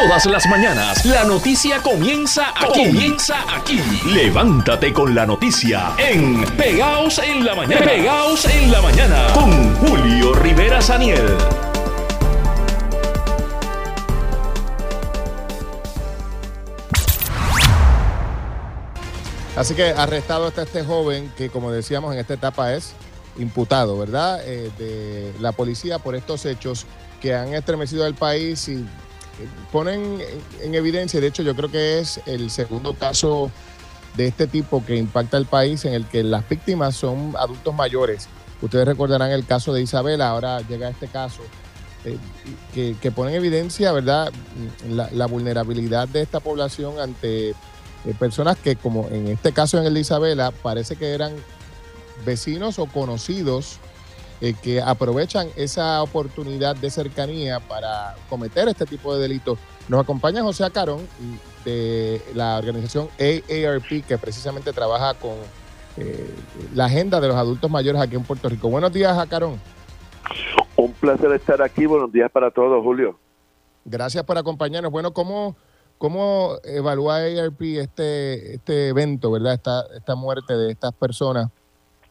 Todas las mañanas la noticia comienza aquí. Comienza aquí. Levántate con la noticia en Pegaos en la mañana. Pegaos en la mañana con Julio Rivera Saniel. Así que arrestado está este joven que, como decíamos, en esta etapa es imputado, ¿verdad? Eh, de la policía por estos hechos que han estremecido el país y ponen en evidencia, de hecho yo creo que es el segundo caso de este tipo que impacta el país en el que las víctimas son adultos mayores. Ustedes recordarán el caso de Isabela, ahora llega este caso, eh, que, que, pone en evidencia, ¿verdad?, la, vulnerabilidad de esta población ante eh, personas que, como en este caso en el de Isabela, parece que eran vecinos o conocidos eh, que aprovechan esa oportunidad de cercanía para cometer este tipo de delitos. Nos acompaña José Acarón de la organización AARP que precisamente trabaja con eh, la agenda de los adultos mayores aquí en Puerto Rico. Buenos días, Acarón. Un placer estar aquí. Buenos días para todos, Julio. Gracias por acompañarnos. Bueno, ¿cómo, cómo evalúa AARP este, este evento, verdad? Esta, esta muerte de estas personas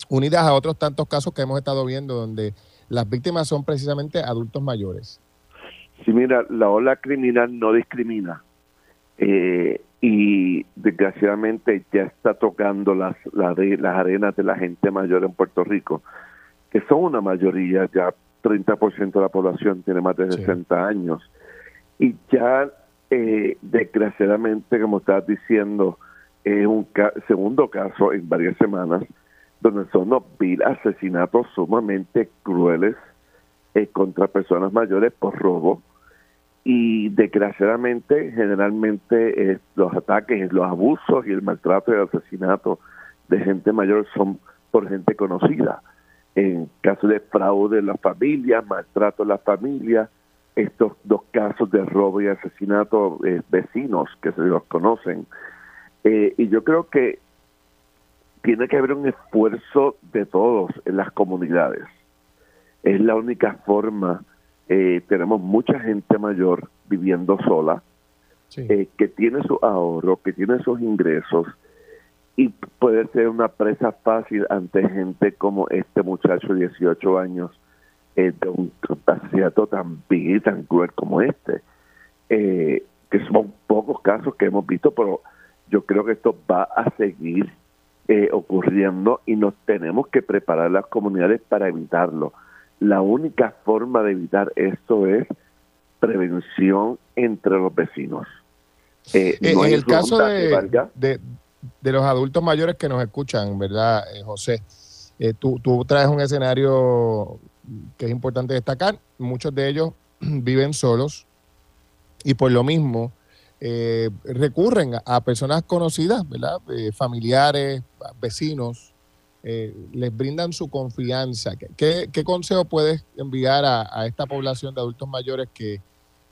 unidas a otros tantos casos que hemos estado viendo donde las víctimas son precisamente adultos mayores. Sí, mira, la ola criminal no discrimina eh, y desgraciadamente ya está tocando las, las, las arenas de la gente mayor en Puerto Rico, que son una mayoría, ya 30% de la población tiene más de 60 años. Y ya, eh, desgraciadamente, como estás diciendo, es un segundo caso en varias semanas donde son unos vil asesinatos sumamente crueles eh, contra personas mayores por robo y desgraciadamente generalmente eh, los ataques, los abusos y el maltrato y el asesinato de gente mayor son por gente conocida. En caso de fraude en las familias, maltrato en las familias, estos dos casos de robo y asesinato eh, vecinos que se los conocen. y yo creo que tiene que haber un esfuerzo de todos en las comunidades. Es la única forma. Eh, tenemos mucha gente mayor viviendo sola, eh, que tiene su ahorro, que tiene sus ingresos y puede ser una presa fácil ante gente como este muchacho de 18 años eh, de un asesinato tan vil y tan cruel como este. que son pocos casos que hemos visto, pero yo creo que esto va a seguir eh, ocurriendo y nos tenemos que preparar las comunidades para evitarlo. La única forma de evitar esto es prevención entre los vecinos. Eh, eh, en el caso de, de, los adultos mayores que nos escuchan, ¿verdad, José? tú, tú traes un escenario que es importante destacar. Muchos de ellos viven solos y por lo mismo eh, recurren a, personas conocidas, ¿verdad? Eh, familiares, vecinos, eh, les brindan su confianza. ¿Qué, consejo puedes enviar a, esta población de adultos mayores que,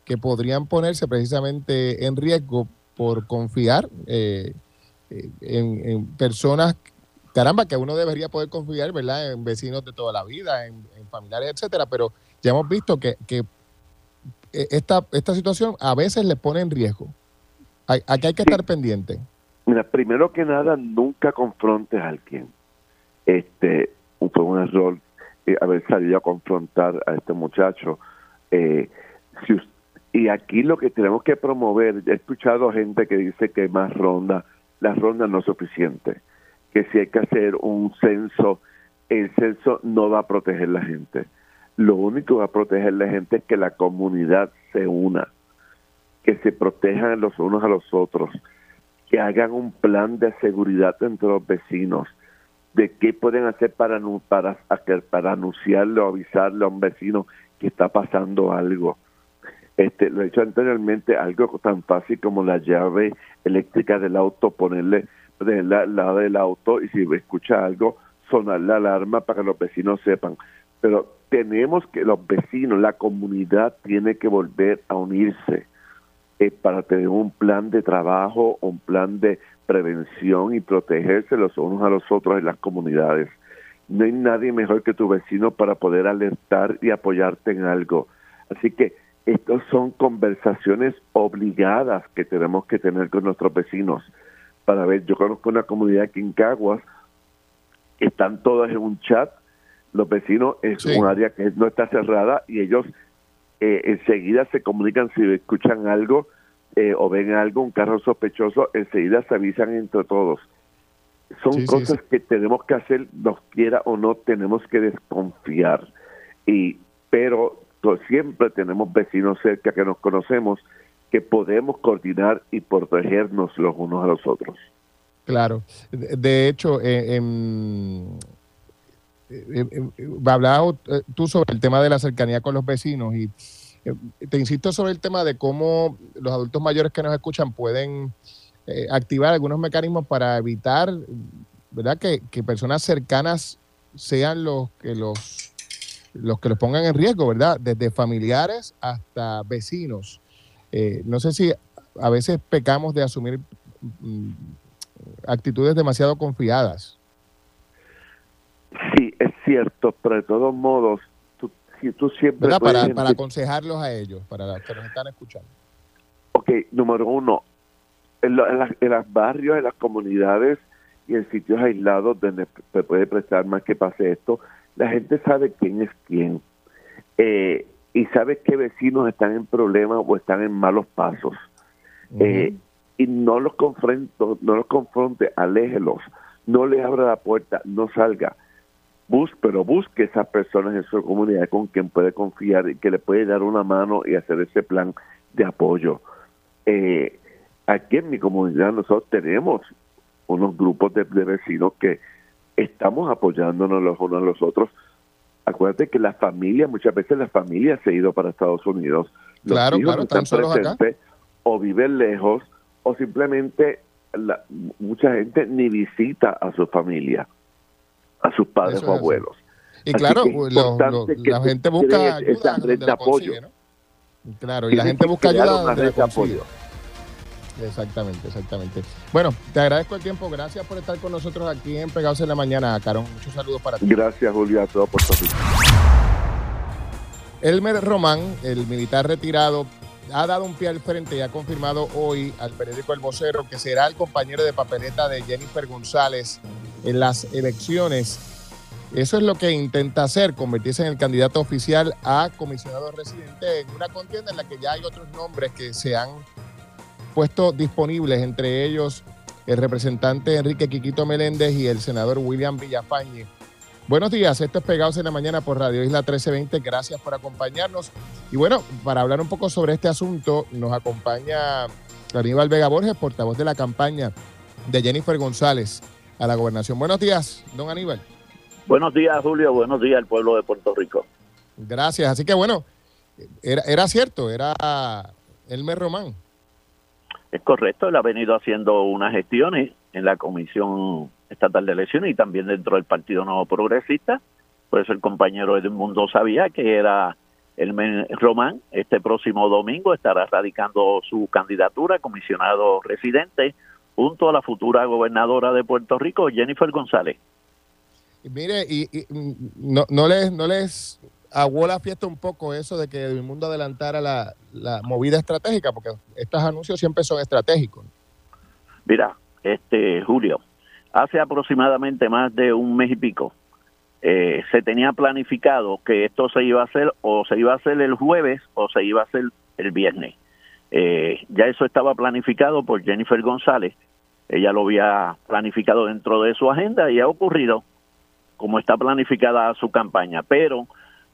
que, podrían ponerse precisamente en riesgo por confiar en, personas, caramba, que uno debería poder confiar, ¿verdad? En vecinos de toda la vida, en, familiares, etcétera, pero ya hemos visto que, que esta, esta situación a veces le pone en riesgo. Aquí hay que estar pendiente. Mira, primero que nada, nunca confrontes a alguien. Este, fue un error eh, haber salido a confrontar a este muchacho. Eh, y aquí lo que tenemos que promover, he escuchado gente que dice que más ronda, la ronda no es suficiente, que si hay que hacer un censo, el censo no va a proteger a la gente. Lo único a proteger la gente es que la comunidad se una que se protejan los unos a los otros, que hagan un plan de seguridad entre los vecinos, de qué pueden hacer para, para, para anunciarle o avisarle a un vecino que está pasando algo. Este, lo he hecho anteriormente, algo tan fácil como la llave eléctrica del auto, ponerle al lado del auto y si escucha algo, sonar la alarma para que los vecinos sepan. Pero tenemos que los vecinos, la comunidad tiene que volver a unirse eh, para tener un plan de trabajo, un plan de prevención y protegerse los unos a los otros en las comunidades. No hay nadie mejor que tu vecino para poder alertar y apoyarte en algo. Así que Estas son conversaciones obligadas que tenemos que tener con nuestros vecinos para ver. Yo conozco una comunidad aquí en Caguas, están todas en un chat, los vecinos es un área que no está cerrada y ellos eh, enseguida se comunican si escuchan algo eh, o ven algo, un carro sospechoso, enseguida se avisan entre todos. Son cosas que tenemos que hacer, nos quiera o no, tenemos que desconfiar. Y pero siempre tenemos vecinos cerca que nos conocemos que podemos coordinar y protegernos los unos a los otros. Claro. De hecho, eh, em, eh, eh, hablabas tú sobre el tema de la cercanía con los vecinos y te insisto sobre el tema de cómo los adultos mayores que nos escuchan pueden activar algunos mecanismos para evitar verdad que, que personas cercanas sean los que los los que los pongan en riesgo, ¿verdad? Desde familiares hasta vecinos. Eh, no sé si a veces pecamos de asumir mm, actitudes demasiado confiadas. Cierto, pero de todos modos, tú, si tú siempre... Para, para aconsejarlos a ellos, para los que nos están escuchando. Ok, número uno, en, los barrios, en las comunidades y en sitios aislados donde se puede prestar más que pase esto, la gente sabe quién es quién eh, y sabe qué vecinos están en problemas o están en malos pasos. Eh, y no los confronto, no los confronte, aléjelos, no le abra la puerta, no salga. Bus, pero busque esas personas en su comunidad con quien puede confiar y que le puede dar una mano y hacer ese plan de apoyo. Eh, aquí en mi comunidad nosotros tenemos unos grupos de vecinos que estamos apoyándonos los unos a los otros. Acuérdate que la familia, muchas veces la familia se ha ido para Estados Unidos. Los claro, hijos están, presentes o viven lejos o simplemente la, mucha gente ni visita a su familia, a sus padres o abuelos. Y claro, la gente busca ayuda de apoyo. Claro, y la gente busca ayuda de apoyo. Exactamente, exactamente. Bueno, te agradezco el tiempo. Gracias por estar con nosotros aquí en Pegados en la Mañana, Carón. Muchos saludos para ti. Gracias, Julio, a todo Puerto Rico. Elmer Román, el militar retirado, ha dado un pie al frente y ha confirmado hoy al periódico El Vocero que será el compañero de papeleta de Jennifer González en las elecciones. Eso es lo que intenta hacer, convertirse en el candidato oficial a comisionado residente en una contienda en la que ya hay otros nombres que se han puestos disponibles, entre ellos el representante Enrique Quiquito Meléndez y el senador William Villafañe. Buenos días, esto es Pegados en la Mañana por Radio Isla 1320. Gracias por acompañarnos. Y bueno, para hablar un poco sobre este asunto, nos acompaña Aníbal Vega Borges, portavoz de la campaña de Jennifer González a la gobernación. Buenos días, don Aníbal. Buenos días, Julio. Buenos días al pueblo de Puerto Rico. Gracias. Así que bueno, era, era cierto, era Elmer Román. Es correcto, él ha venido haciendo unas gestiones en la Comisión Estatal de Elecciones y también dentro del Partido Nuevo Progresista. Por eso el compañero Mundo sabía que era el Román. Este próximo domingo estará radicando su candidatura comisionado residente junto a la futura gobernadora de Puerto Rico, Jennifer González. Mire, y, no, no les, no les aguó la fiesta un poco eso de que el mundo adelantara la, movida estratégica, porque estos anuncios siempre son estratégicos. Mira, este Julio, hace aproximadamente más de un mes y pico, eh, se tenía planificado que esto se iba a hacer o se iba a hacer el jueves o se iba a hacer el viernes. Eh, ya eso estaba planificado por Jennifer González, ella lo había planificado dentro de su agenda y ha ocurrido como está planificada su campaña, pero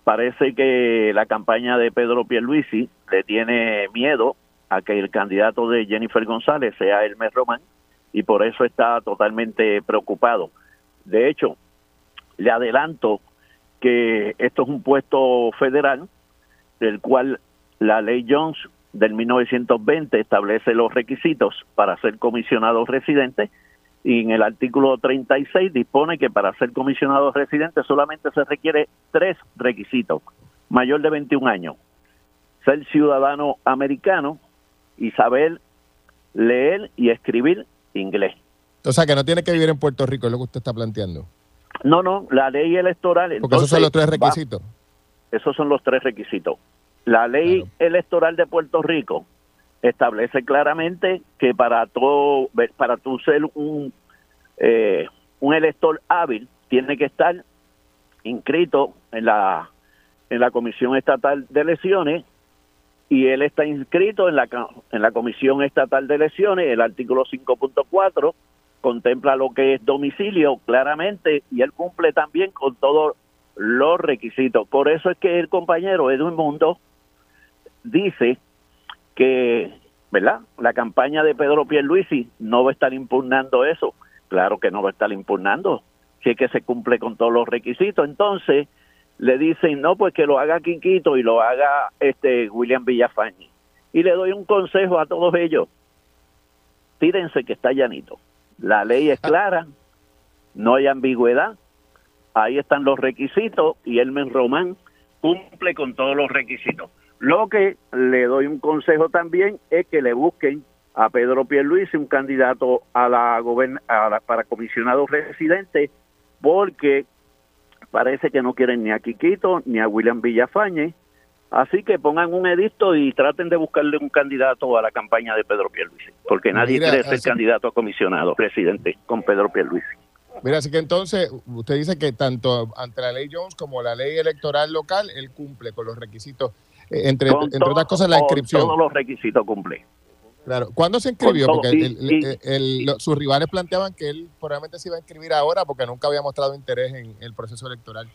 parece que la campaña de Pedro Pierluisi le tiene miedo a que el candidato de Jennifer González sea Elmer Román y por eso está totalmente preocupado. De hecho, le adelanto que esto es un puesto federal del cual la ley Jones del 1920 establece los requisitos para ser comisionado residente y en el artículo 36 dispone que para ser comisionado residente solamente se requiere tres requisitos. Mayor de 21 años, ser ciudadano americano y saber leer y escribir inglés. O sea, que no tiene que vivir en Puerto Rico, es lo que usted está planteando. No, no, la ley electoral... Porque esos son los tres requisitos. esos son los tres requisitos. La ley electoral de Puerto Rico establece claramente que para todo, para tú ser un, eh, un elector hábil, tiene que estar inscrito en la en la Comisión Estatal de Elecciones y él está inscrito en la en la Comisión Estatal de Elecciones, el artículo 5.4 contempla lo que es domicilio claramente y él cumple también con todos los requisitos. Por eso es que el compañero Edwin Mundo dice que, ¿verdad? La campaña de Pedro Pierluisi no va a estar impugnando eso. Claro que no va a estar impugnando, si es que se cumple con todos los requisitos. Entonces, le dicen, no, pues que lo haga Quiquito y lo haga este William Villafañe. Y le doy un consejo a todos ellos. Tírense que está llanito. La ley es clara, no hay ambigüedad, ahí están los requisitos y Elmen Román cumple con todos los requisitos. Lo que le doy un consejo también es que le busquen a Pedro Pierluisi un candidato a la, a para comisionado residente porque parece que no quieren ni a Quiquito ni a William Villafañe Así que pongan un edicto y traten de buscarle un candidato a la campaña de Pedro Pierluisi, porque nadie quiere ser candidato a comisionado presidente con Pedro Pierluisi. Mira, así que entonces usted dice que tanto ante la ley Jones como la ley electoral local, él cumple con los requisitos, eh, entre, entre otras cosas la inscripción. Todos los requisitos cumple. Claro. ¿Cuándo se inscribió? porque sus rivales planteaban que él probablemente se iba a inscribir ahora porque nunca había mostrado interés en el proceso electoral.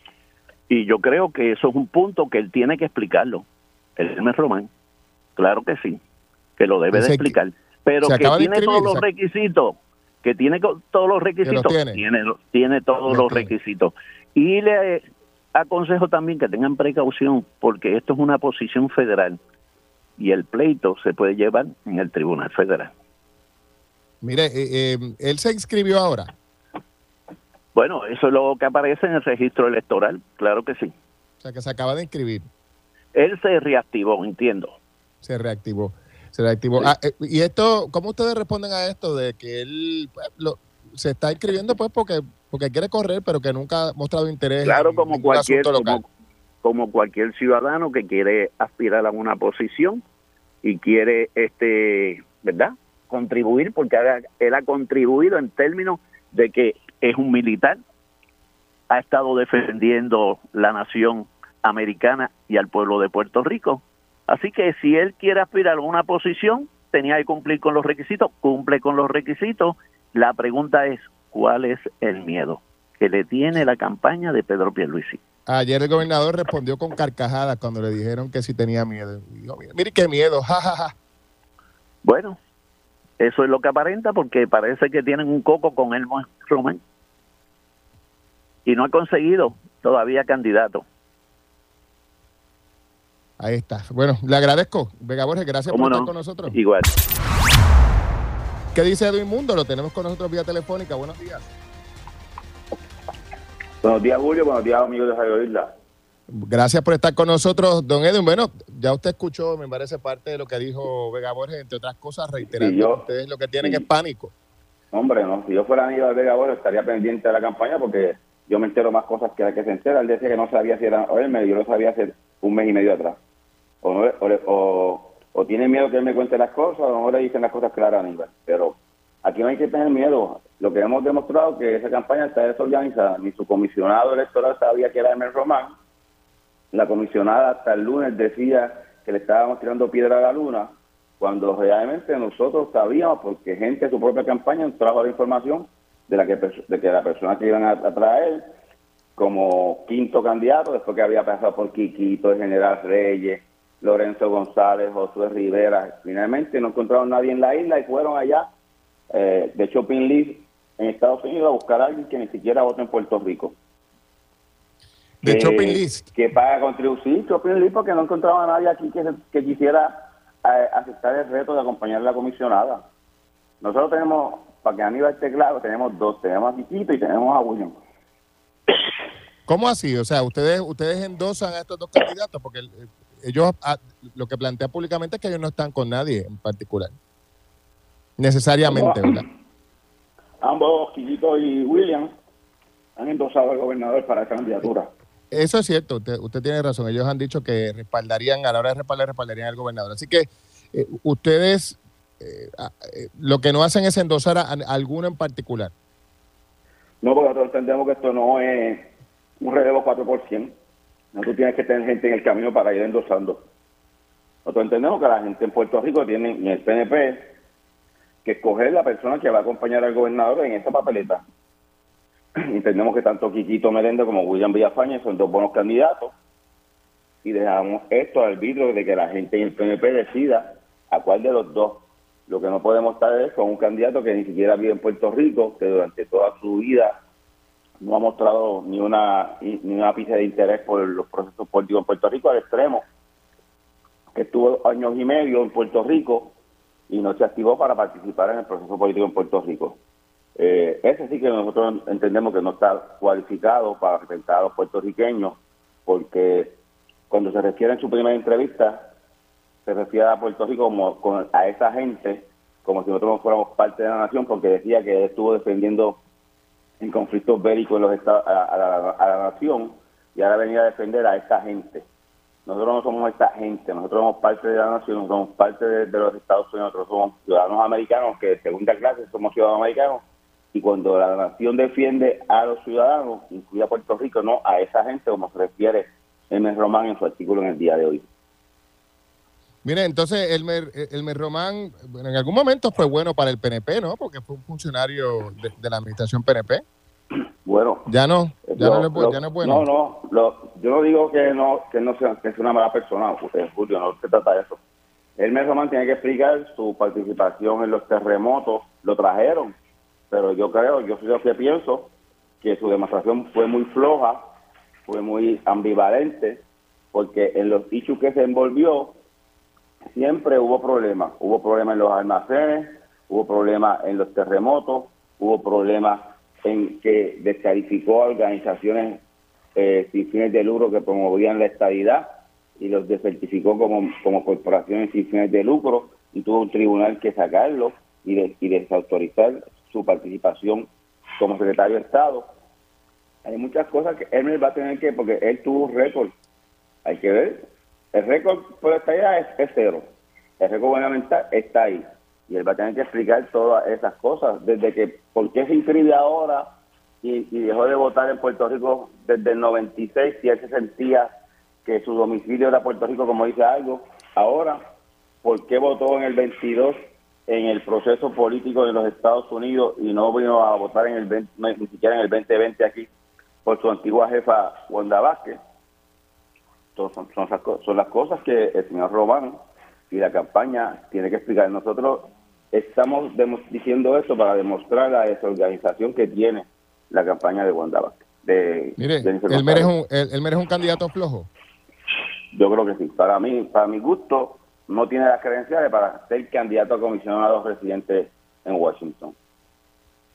Y yo creo que eso es un punto que él tiene que explicarlo. El Hermes Román, claro que sí, que lo debe de explicar. Pero que tiene todos los requisitos, que tiene todos los requisitos, tiene. tiene, todos los requisitos. Y le aconsejo también que tengan precaución, porque esto es una posición federal y el pleito se puede llevar en el Tribunal Federal. Mire, eh, eh, él se inscribió ahora. Bueno, eso es lo que aparece en el registro electoral, claro que sí. O sea, que se acaba de inscribir. Él se reactivó, entiendo. Se reactivó. Se reactivó. Ah, eh, y esto, ¿cómo ustedes responden a esto de que él pues, se está inscribiendo pues porque porque quiere correr, pero que nunca ha mostrado interés? Claro, como cualquier como, cualquier ciudadano que quiere aspirar a una posición y quiere, este, ¿verdad? Contribuir, porque él ha contribuido en términos de que es un militar, ha estado defendiendo la nación americana y al pueblo de Puerto Rico. Así que si él quiere aspirar a una posición, tenía que cumplir con los requisitos, cumple con los requisitos. La pregunta es, ¿cuál es el miedo que le tiene la campaña de Pedro Pierluisi? Ayer el gobernador respondió con carcajadas cuando le dijeron que si tenía miedo. mire qué miedo, jajaja. Bueno, eso es lo que aparenta porque parece que tienen un coco con el Román y no ha conseguido todavía candidato. Ahí está. Bueno, le agradezco. Vega Borges, gracias por estar con nosotros. Igual. ¿Qué dice Edwin Mundo? Lo tenemos con nosotros vía telefónica. Buenos días. Buenos días, Julio. Buenos días, amigos de Radio Isla. Gracias por estar con nosotros, don Edwin. Bueno, ya usted escuchó, me parece, parte de lo que dijo Vega Borges, entre otras cosas, reiterando ustedes lo que tienen es pánico. Hombre, no, si yo fuera amigo de Vega Borges estaría pendiente de la campaña porque yo me entero más cosas que la que se entera. Él decía que no sabía si era me yo lo sabía hace un mes y medio atrás. O, o, tiene miedo que él me cuente las cosas, o no le dicen las cosas claras a Aníbal. Pero aquí no hay que tener miedo. Lo que hemos demostrado es que esa campaña está desorganizada. Ni su comisionado electoral sabía que era Emel Román. La comisionada hasta el lunes decía que le estábamos tirando piedra a la luna, cuando realmente nosotros sabíamos, porque gente de su propia campaña nos trajo la información de la que, de que la persona que iban a, traer como quinto candidato, después que había pasado por Quiquito, el general Reyes, Lorenzo González, Josué Rivera, finalmente no encontraron nadie en la isla y fueron allá eh, de Shopping List en Estados Unidos a buscar a alguien que ni siquiera vota en Puerto Rico. De Shopping List. Que paga contribución, Shopping List, porque no encontraban a nadie aquí que, que quisiera eh, aceptar el reto de acompañar a la comisionada. Nosotros tenemos para que Aníbal esté claro, tenemos dos, tenemos a Titito y tenemos a William. ¿Cómo así? O sea, ustedes ustedes endosan a estos dos candidatos porque ellos ah, lo que plantean públicamente es que ellos no están con nadie en particular. Necesariamente, ¿verdad? Ambos, Titito y William, han endosado al gobernador para esa candidatura. Eso es cierto, usted, tiene razón. Ellos han dicho que respaldarían, a la hora de respaldar, respaldarían al gobernador. Así que eh, ustedes eh, eh, lo que no hacen es endosar a, alguno en particular. No, porque nosotros entendemos que esto no es un relevo 4%. No tú tienes que tener gente en el camino para ir endosando. Nosotros entendemos que la gente en Puerto Rico tiene en el PNP que escoger la persona que va a acompañar al gobernador en esta papeleta. Entendemos que tanto Quiquito Merende como William Villafañe son dos buenos candidatos y dejamos esto al vidrio de que la gente en el PNP decida a cuál de los dos. Lo que no podemos estar es con un candidato que ni siquiera vive en Puerto Rico, que durante toda su vida no ha mostrado ni una ni una pizca de interés por los procesos políticos en Puerto Rico al extremo, que estuvo años y medio en Puerto Rico y no se activó para participar en el proceso político en Puerto Rico. Eh, ese sí que nosotros entendemos que no está cualificado para representar a los puertorriqueños, porque cuando se refiere en su primera entrevista, se refiere a Puerto Rico como a esa gente, como si nosotros no fuéramos parte de la nación, porque decía que estuvo defendiendo en conflictos bélicos en los estados, a, la, nación y ahora venía a defender a esa gente. Nosotros no somos esta gente, nosotros somos parte de la nación, somos parte de, los Estados Unidos, nosotros somos ciudadanos americanos que de segunda clase somos ciudadanos americanos y cuando la nación defiende a los ciudadanos, incluye a Puerto Rico, no a esa gente como se refiere Elmer Román en su artículo en el día de hoy. Mire, entonces Elmer, Elmer Román en algún momento fue bueno para el PNP, ¿no? Porque fue un funcionario de, la administración PNP. Bueno. Ya no, ya, no, es, bueno. No, no, yo no digo que no que no sea, que sea una mala persona, Julio, no se trata de eso. Elmer Román tiene que explicar su participación en los terremotos, lo trajeron, pero yo creo, yo soy lo que pienso, que su demostración fue muy floja, fue muy ambivalente, porque en los issues que se envolvió siempre hubo problemas. Hubo problemas en los almacenes, hubo problemas en los terremotos, hubo problemas en que descalificó a organizaciones eh, sin fines de lucro que promovían la estabilidad y los desertificó como, como corporaciones sin fines de lucro y tuvo un tribunal que sacarlo y, y desautorizar su participación como secretario de Estado. Hay muchas cosas que él va a tener que, porque él tuvo un récord, hay que ver, el récord por esta idea es, cero, el récord gubernamental está ahí, y él va a tener que explicar todas esas cosas, desde que, por qué se inscribe ahora y, dejó de votar en Puerto Rico desde el 96, si él se sentía que su domicilio era Puerto Rico, como dice algo, ahora, ¿por qué votó en el 22 en el proceso político de los Estados Unidos y no vino a votar en el ni siquiera en el 2020 aquí por su antigua jefa Wanda Vázquez. son, son, las cosas que el señor Román y la campaña tiene que explicar. Nosotros estamos diciendo esto para demostrar la desorganización que tiene la campaña de Wanda Vázquez. De, Mire, ¿él merece, un, él, un candidato flojo? Yo creo que sí. Para mí, para mi gusto, no tiene las credenciales para ser candidato a comisionado residente en Washington.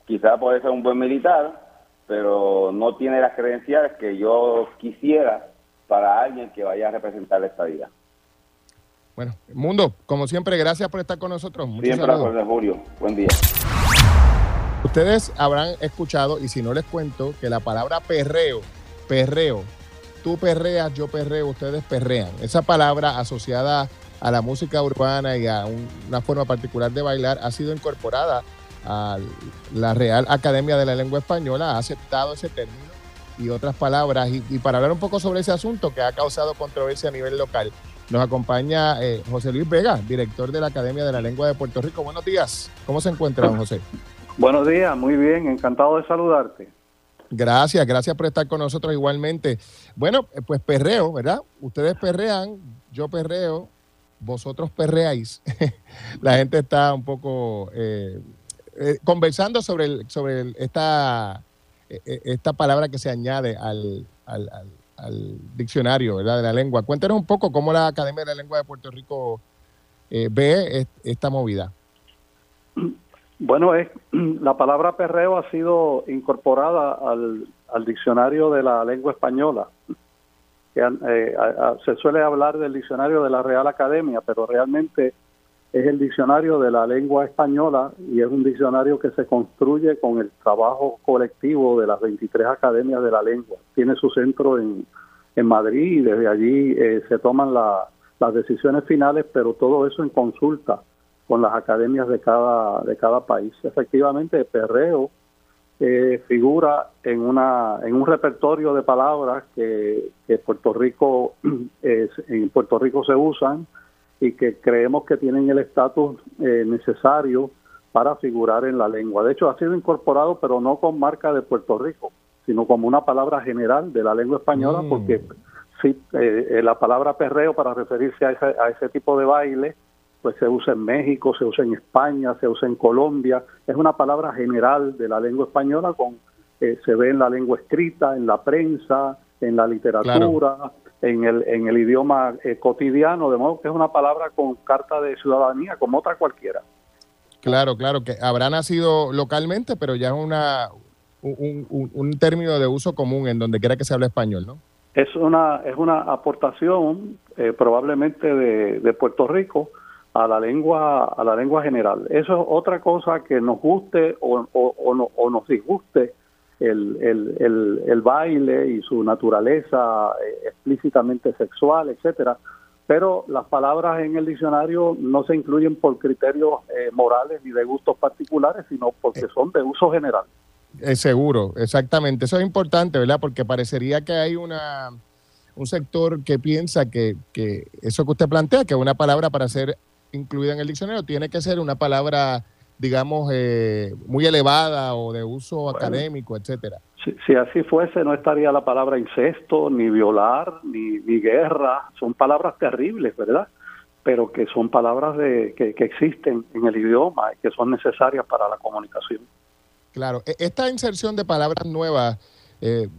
Quizá puede ser un buen militar, pero no tiene las credenciales que yo quisiera para alguien que vaya a representar la estadía. Bueno, Mundo, como siempre, gracias por estar con nosotros. Muchas siempre Julio. Buen día. Ustedes habrán escuchado, y si no les cuento, que la palabra perreo, perreo, tú perreas, yo perreo, ustedes perrean. Esa palabra asociada a la música urbana y a una forma particular de bailar ha sido incorporada a la Real Academia de la Lengua Española, ha aceptado ese término y otras palabras. Y, para hablar un poco sobre ese asunto que ha causado controversia a nivel local, nos acompaña eh, José Luis Vega, director de la Academia de la Lengua de Puerto Rico. Buenos días. ¿Cómo se encuentra, don José? Buenos días, muy bien, encantado de saludarte. Gracias, gracias por estar con nosotros igualmente. Bueno, eh, pues perreo, ¿verdad? Ustedes perrean, yo perreo, vosotros perreáis, la gente está un poco eh, eh, conversando sobre, sobre esta, esta palabra que se añade al, al, diccionario ¿verdad? de la lengua. Cuéntanos un poco cómo la Academia de la Lengua de Puerto Rico ve esta movida. Bueno, es, la palabra perreo ha sido incorporada al, al diccionario de la lengua española eh, se suele hablar del diccionario de la Real Academia, pero realmente es el diccionario de la lengua española y es un diccionario que se construye con el trabajo colectivo de las 23 academias de la lengua. Tiene su centro en, en Madrid y desde allí eh, se toman las decisiones finales, pero todo eso en consulta con las academias de cada, de cada país. Efectivamente, perreo eh, figura en, una, en un repertorio de palabras que, que Puerto Rico, en Puerto Rico se usan y que creemos que tienen el estatus eh, necesario para figurar en la lengua. De hecho, ha sido incorporado, pero no con marca de Puerto Rico, sino como una palabra general de la lengua española, mm. porque sí, eh, la palabra perreo para referirse a ese, a ese tipo de baile pues se usa en México, se usa en España, se usa en Colombia. Es una palabra general de la lengua española, con eh, se ve en la lengua escrita, en la prensa, en la literatura, en, el, en el idioma eh, cotidiano, de modo que es una palabra con carta de ciudadanía, como otra cualquiera. Claro, claro, que habrá nacido localmente, pero ya es una, un, un, término de uso común en donde quiera que se hable español, ¿no? Es una, es una aportación eh, probablemente de, de Puerto Rico, a la lengua a la lengua general. Eso es otra cosa que nos guste o, o, nos disguste el, el, el, baile y su naturaleza eh, explícitamente sexual, etcétera. Pero las palabras en el diccionario no se incluyen por criterios eh, morales ni de gustos particulares, sino porque son de uso general. Es seguro, exactamente. Eso es importante, ¿verdad? Porque parecería que hay una un sector que piensa que, que eso que usted plantea, que una palabra para ser incluida en el diccionario, tiene que ser una palabra, digamos, eh, muy elevada o de uso académico, etcétera. Si, así fuese, no estaría la palabra incesto, ni violar, ni, ni guerra. Son palabras terribles, ¿verdad? Pero que son palabras de, que, existen en el idioma y que son necesarias para la comunicación. Claro, e, esta inserción de palabras nuevas eh,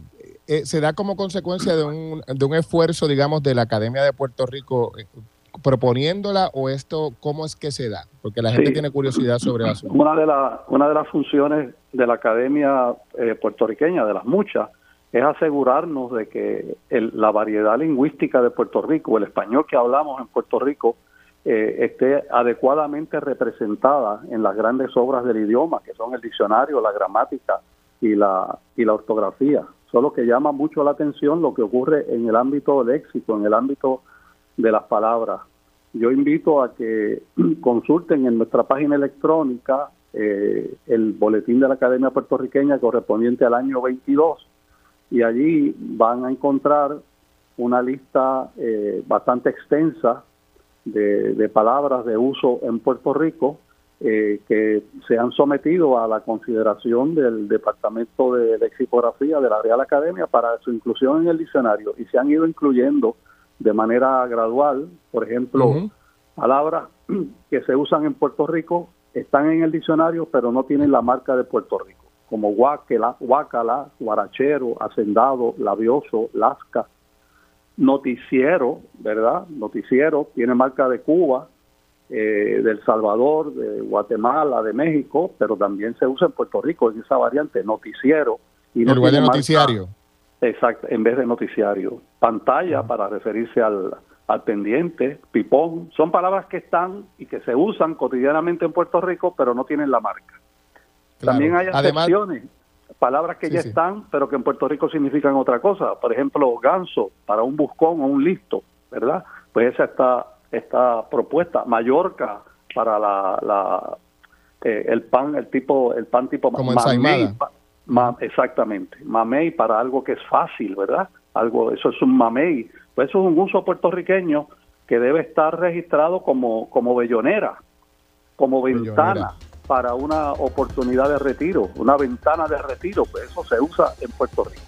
eh, se da como consecuencia de un, de un esfuerzo, digamos, de la Academia de Puerto Rico proponiéndola o esto cómo es que se da? Porque la gente tiene curiosidad sobre eso. Una de, la, una de las funciones de la Academia eh, puertorriqueña, de las muchas, es asegurarnos de que la variedad lingüística de Puerto Rico, el español que hablamos en Puerto Rico, eh, esté adecuadamente representada en las grandes obras del idioma, que son el diccionario, la gramática y la, y la ortografía. Solo que llama mucho la atención lo que ocurre en el ámbito léxico, en el ámbito de las palabras. Yo invito a que consulten en nuestra página electrónica eh, el boletín de la Academia Puertorriqueña correspondiente al año 22 y allí van a encontrar una lista eh, bastante extensa de, palabras de uso en Puerto Rico eh, que se han sometido a la consideración del Departamento de Lexicografía de la Real Academia para su inclusión en el diccionario y se han ido incluyendo de manera gradual. Por ejemplo, palabras que se usan en Puerto Rico están en el diccionario, pero no tienen la marca de Puerto Rico, como guácala, guácala guarachero, hacendado, labioso, lasca. Noticiero, ¿verdad? Noticiero tiene marca de Cuba, eh, de El Salvador, de Guatemala, de México, pero también se usa en Puerto Rico, en esa variante, noticiero. Y no noticiario. Exacto, en vez de noticiario. Pantalla para referirse al, al pendiente, pipón, son palabras que están y que se usan cotidianamente en Puerto Rico, pero no tienen la marca. También hay excepciones, palabras que ya están, pero que en Puerto Rico significan otra cosa. Por ejemplo, ganso para un buscón o un listo, ¿verdad? Pues esa está, está propuesta. Mallorca para la, la eh, el pan, el tipo, el pan tipo Como exactamente, mamey para algo que es fácil, ¿verdad? Algo, eso es un mamey. Pues eso es un uso puertorriqueño que debe estar registrado como, como bellonera, como ventana para una oportunidad de retiro, una ventana de retiro, pues eso se usa en Puerto Rico.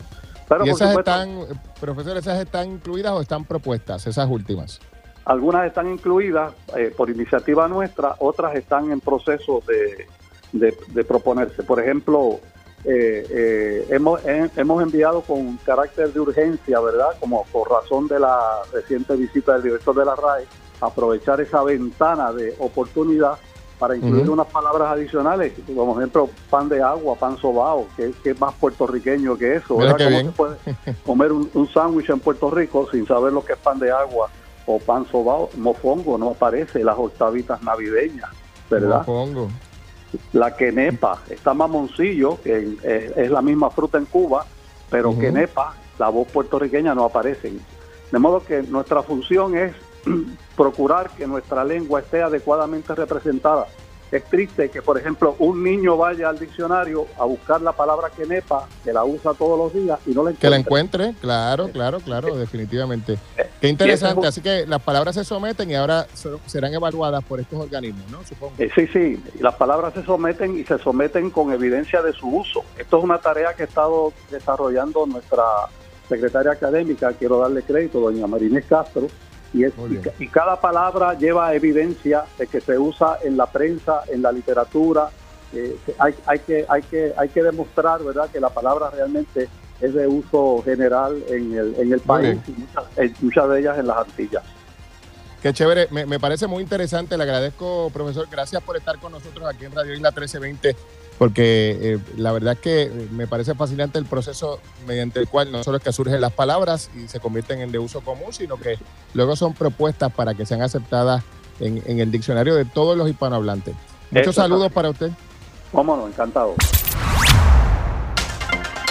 Pero ¿Y esas están, profesor, esas están incluidas o están propuestas, esas últimas? Algunas están incluidas eh, por iniciativa nuestra, otras están en proceso de, de, de proponerse. Por ejemplo, eh, eh, hemos, hemos enviado con carácter de urgencia, ¿verdad? Como por razón de la reciente visita del director de la RAE, aprovechar esa ventana de oportunidad para incluir unas palabras adicionales, como ejemplo pan de agua, pan sobao, que, es más puertorriqueño que eso. ¿verdad? ¿Cómo se puede comer un, un sándwich en Puerto Rico sin saber lo que es pan de agua o pan sobao? Mofongo no aparece, las octavitas navideñas, ¿verdad? Mofongo. La quenepa, está mamoncillo, que es, la misma fruta en Cuba, pero quenepa la voz puertorriqueña no aparecen. De modo que nuestra función es procurar que nuestra lengua esté adecuadamente representada es triste que, por ejemplo, un niño vaya al diccionario a buscar la palabra quenepa, que la usa todos los días y no la encuentre. Que la encuentre, claro, claro, claro, definitivamente. Qué interesante. Así que las palabras se someten y ahora serán evaluadas por estos organismos, ¿no? Supongo. Eh, sí, sí, las palabras se someten y se someten con evidencia de su uso. Esto es una tarea que ha estado desarrollando nuestra secretaria académica, quiero darle crédito, doña Marinés Castro, y, y, cada palabra lleva evidencia de que se usa en la prensa, en la literatura. Eh, hay, hay, que, hay, que, hay que demostrar verdad que la palabra realmente es de uso general en el, en el país y muchas, de ellas en las Antillas. Qué chévere, me, me, parece muy interesante, le agradezco profesor, gracias por estar con nosotros aquí en Radio Isla 1320 porque eh, la verdad es que me parece fascinante el proceso mediante el cual no solo es que surgen las palabras y se convierten en de uso común, sino que luego son propuestas para que sean aceptadas en, el diccionario de todos los hispanohablantes. Muchos saludos para usted. Cómo no, encantado.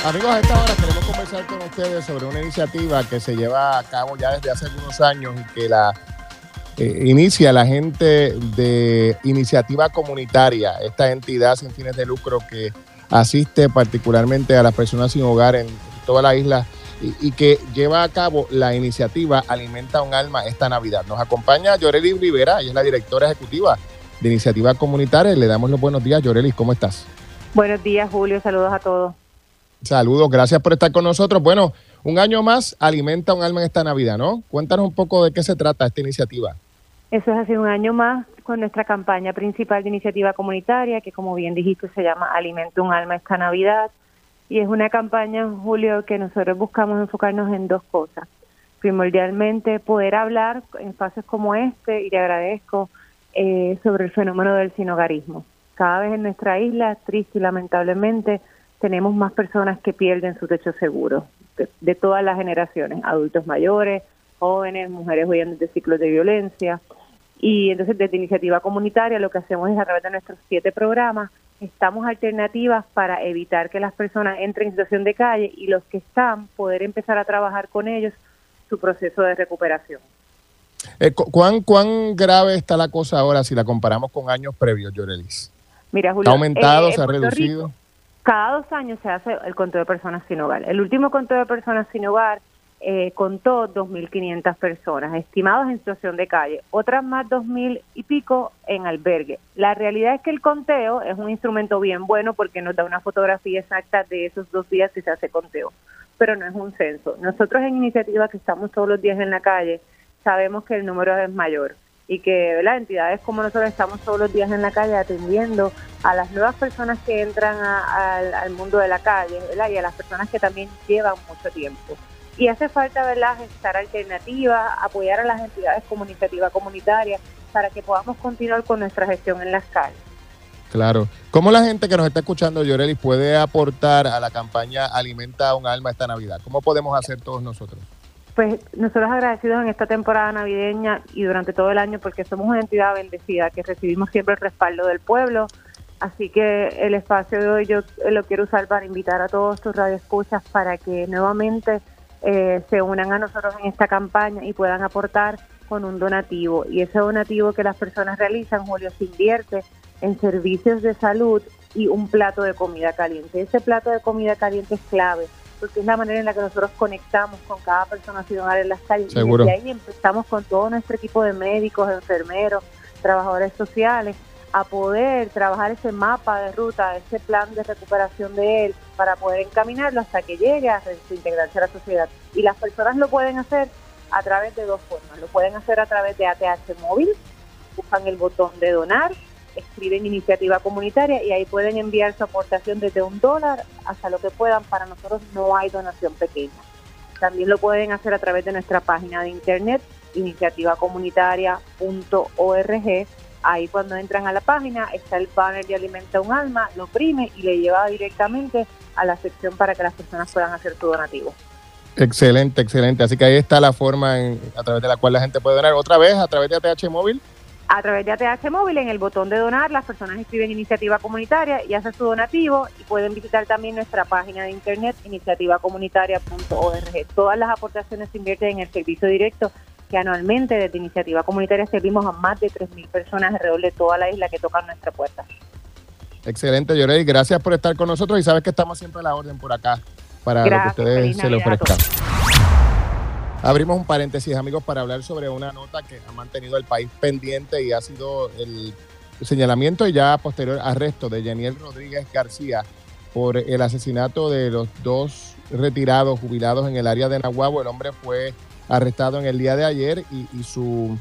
Amigos, a esta hora queremos conversar con ustedes sobre una iniciativa que se lleva a cabo ya desde hace algunos años y que la eh, inicia la gente de Iniciativa Comunitaria, esta entidad sin fines de lucro que asiste particularmente a las personas sin hogar en toda la isla y, que lleva a cabo la iniciativa Alimenta un Alma esta Navidad. Nos acompaña Yoreli Rivera, ella es la directora ejecutiva de Iniciativa Comunitaria. Le damos los buenos días, Yoreli, ¿cómo estás? Buenos días, Julio, saludos a todos. Saludos, gracias por estar con nosotros. Bueno, un año más, Alimenta un Alma en esta Navidad, ¿no? Cuéntanos un poco de qué se trata esta iniciativa. Eso es hace un año más con nuestra campaña principal de iniciativa comunitaria, que como bien dijiste se llama Alimento un alma esta Navidad. Y es una campaña, Julio, que nosotros buscamos enfocarnos en dos cosas. Primordialmente, poder hablar en espacios como este, y te agradezco, eh, sobre el fenómeno del sinogarismo. Cada vez en nuestra isla, triste y lamentablemente, tenemos más personas que pierden su techo seguro, de, de todas las generaciones, adultos mayores, jóvenes, mujeres huyendo de ciclos de violencia. Y entonces desde iniciativa comunitaria lo que hacemos es a través de nuestros siete programas, estamos alternativas para evitar que las personas entren en situación de calle y los que están poder empezar a trabajar con ellos su proceso de recuperación. Eh, ¿cuán, ¿Cuán grave está la cosa ahora si la comparamos con años previos, Llorelis? Mira, Julio, ¿Ha aumentado, eh, se ha reducido? cada dos años se hace el conteo de personas sin hogar. El último conteo de personas sin hogar eh, contó 2.500 personas estimadas en situación de calle, otras más 2.000 y pico en albergue. La realidad es que el conteo es un instrumento bien bueno porque nos da una fotografía exacta de esos dos días que se hace conteo, pero no es un censo. Nosotros en iniciativa que estamos todos los días en la calle sabemos que el número es mayor y que las entidades como nosotros estamos todos los días en la calle atendiendo a las nuevas personas que entran al mundo de la calle y a las personas que también llevan mucho tiempo y hace falta ¿verdad? estar alternativa, apoyar a las entidades comunicativas comunitarias para que podamos continuar con nuestra gestión en las calles. Claro. ¿Cómo la gente que nos está escuchando, Yoreli, puede aportar a la campaña Alimenta un alma esta Navidad? ¿Cómo podemos hacer todos nosotros? Pues nosotros agradecidos en esta temporada navideña y durante todo el año porque somos una entidad bendecida que recibimos siempre el respaldo del pueblo. Así que el espacio de hoy yo lo quiero usar para invitar a todos tus radioescuchas para que nuevamente eh, se unan a nosotros en esta campaña y puedan aportar con un donativo. Y ese donativo que las personas realizan, Julio, se invierte en servicios de salud y un plato de comida caliente. Ese plato de comida caliente es clave porque es la manera en la que nosotros conectamos con cada persona ciudadana en las calles. Y desde ahí empezamos con todo nuestro equipo de médicos, enfermeros, trabajadores sociales, a poder trabajar ese mapa de ruta, ese plan de recuperación de él, para poder encaminarlo hasta que llegue a integrarse a la sociedad. Y las personas lo pueden hacer a través de dos formas. Lo pueden hacer a través de ATH móvil, buscan el botón de donar, escriben iniciativa comunitaria y ahí pueden enviar su aportación desde un dólar hasta lo que puedan. Para nosotros no hay donación pequeña. También lo pueden hacer a través de nuestra página de internet, iniciativacomunitaria.org Ahí cuando entran a la página está el banner de Alimenta un Alma, lo oprime y le lleva directamente a la sección para que las personas puedan hacer su donativo. Excelente, excelente. Así que ahí está la forma a través de la cual la gente puede donar. Otra vez, a través de ATH Móvil. A través de ATH Móvil, en el botón de donar, las personas escriben iniciativa comunitaria y hacen su donativo y pueden visitar también nuestra página de internet iniciativacomunitaria.org. Todas las aportaciones se invierten en el servicio directo que anualmente desde Iniciativa Comunitaria servimos a más de 3.000 personas alrededor de toda la isla que tocan nuestra puerta. Excelente, Yorey. Gracias por estar con nosotros y sabes que estamos siempre a la orden por acá para lo que ustedes se le ofrezcan. Abrimos un paréntesis, amigos, para hablar sobre una nota que ha mantenido el país pendiente y ha sido el señalamiento y ya posterior arresto de Janiel Rodríguez García por el asesinato de los dos retirados jubilados en el área de Nahuabo. El hombre fue arrestado en el día de ayer y, su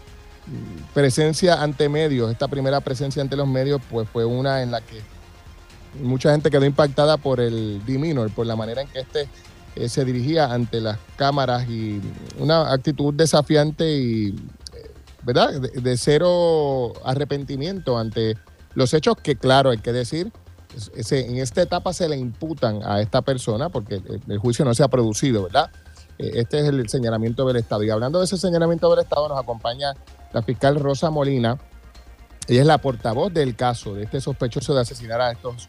presencia ante medios, esta primera presencia ante los medios, pues fue una en la que mucha gente quedó impactada por el Diminor, por la manera en que este eh, se dirigía ante las cámaras y una actitud desafiante y, eh, ¿verdad?, de, cero arrepentimiento ante los hechos que, claro, hay que decir, en esta etapa se le imputan a esta persona porque el, juicio no se ha producido, ¿verdad? Este es el señalamiento del Estado. Y hablando de ese señalamiento del Estado, nos acompaña la fiscal Rosa Molina. Ella es la portavoz del caso de este sospechoso de asesinar a estos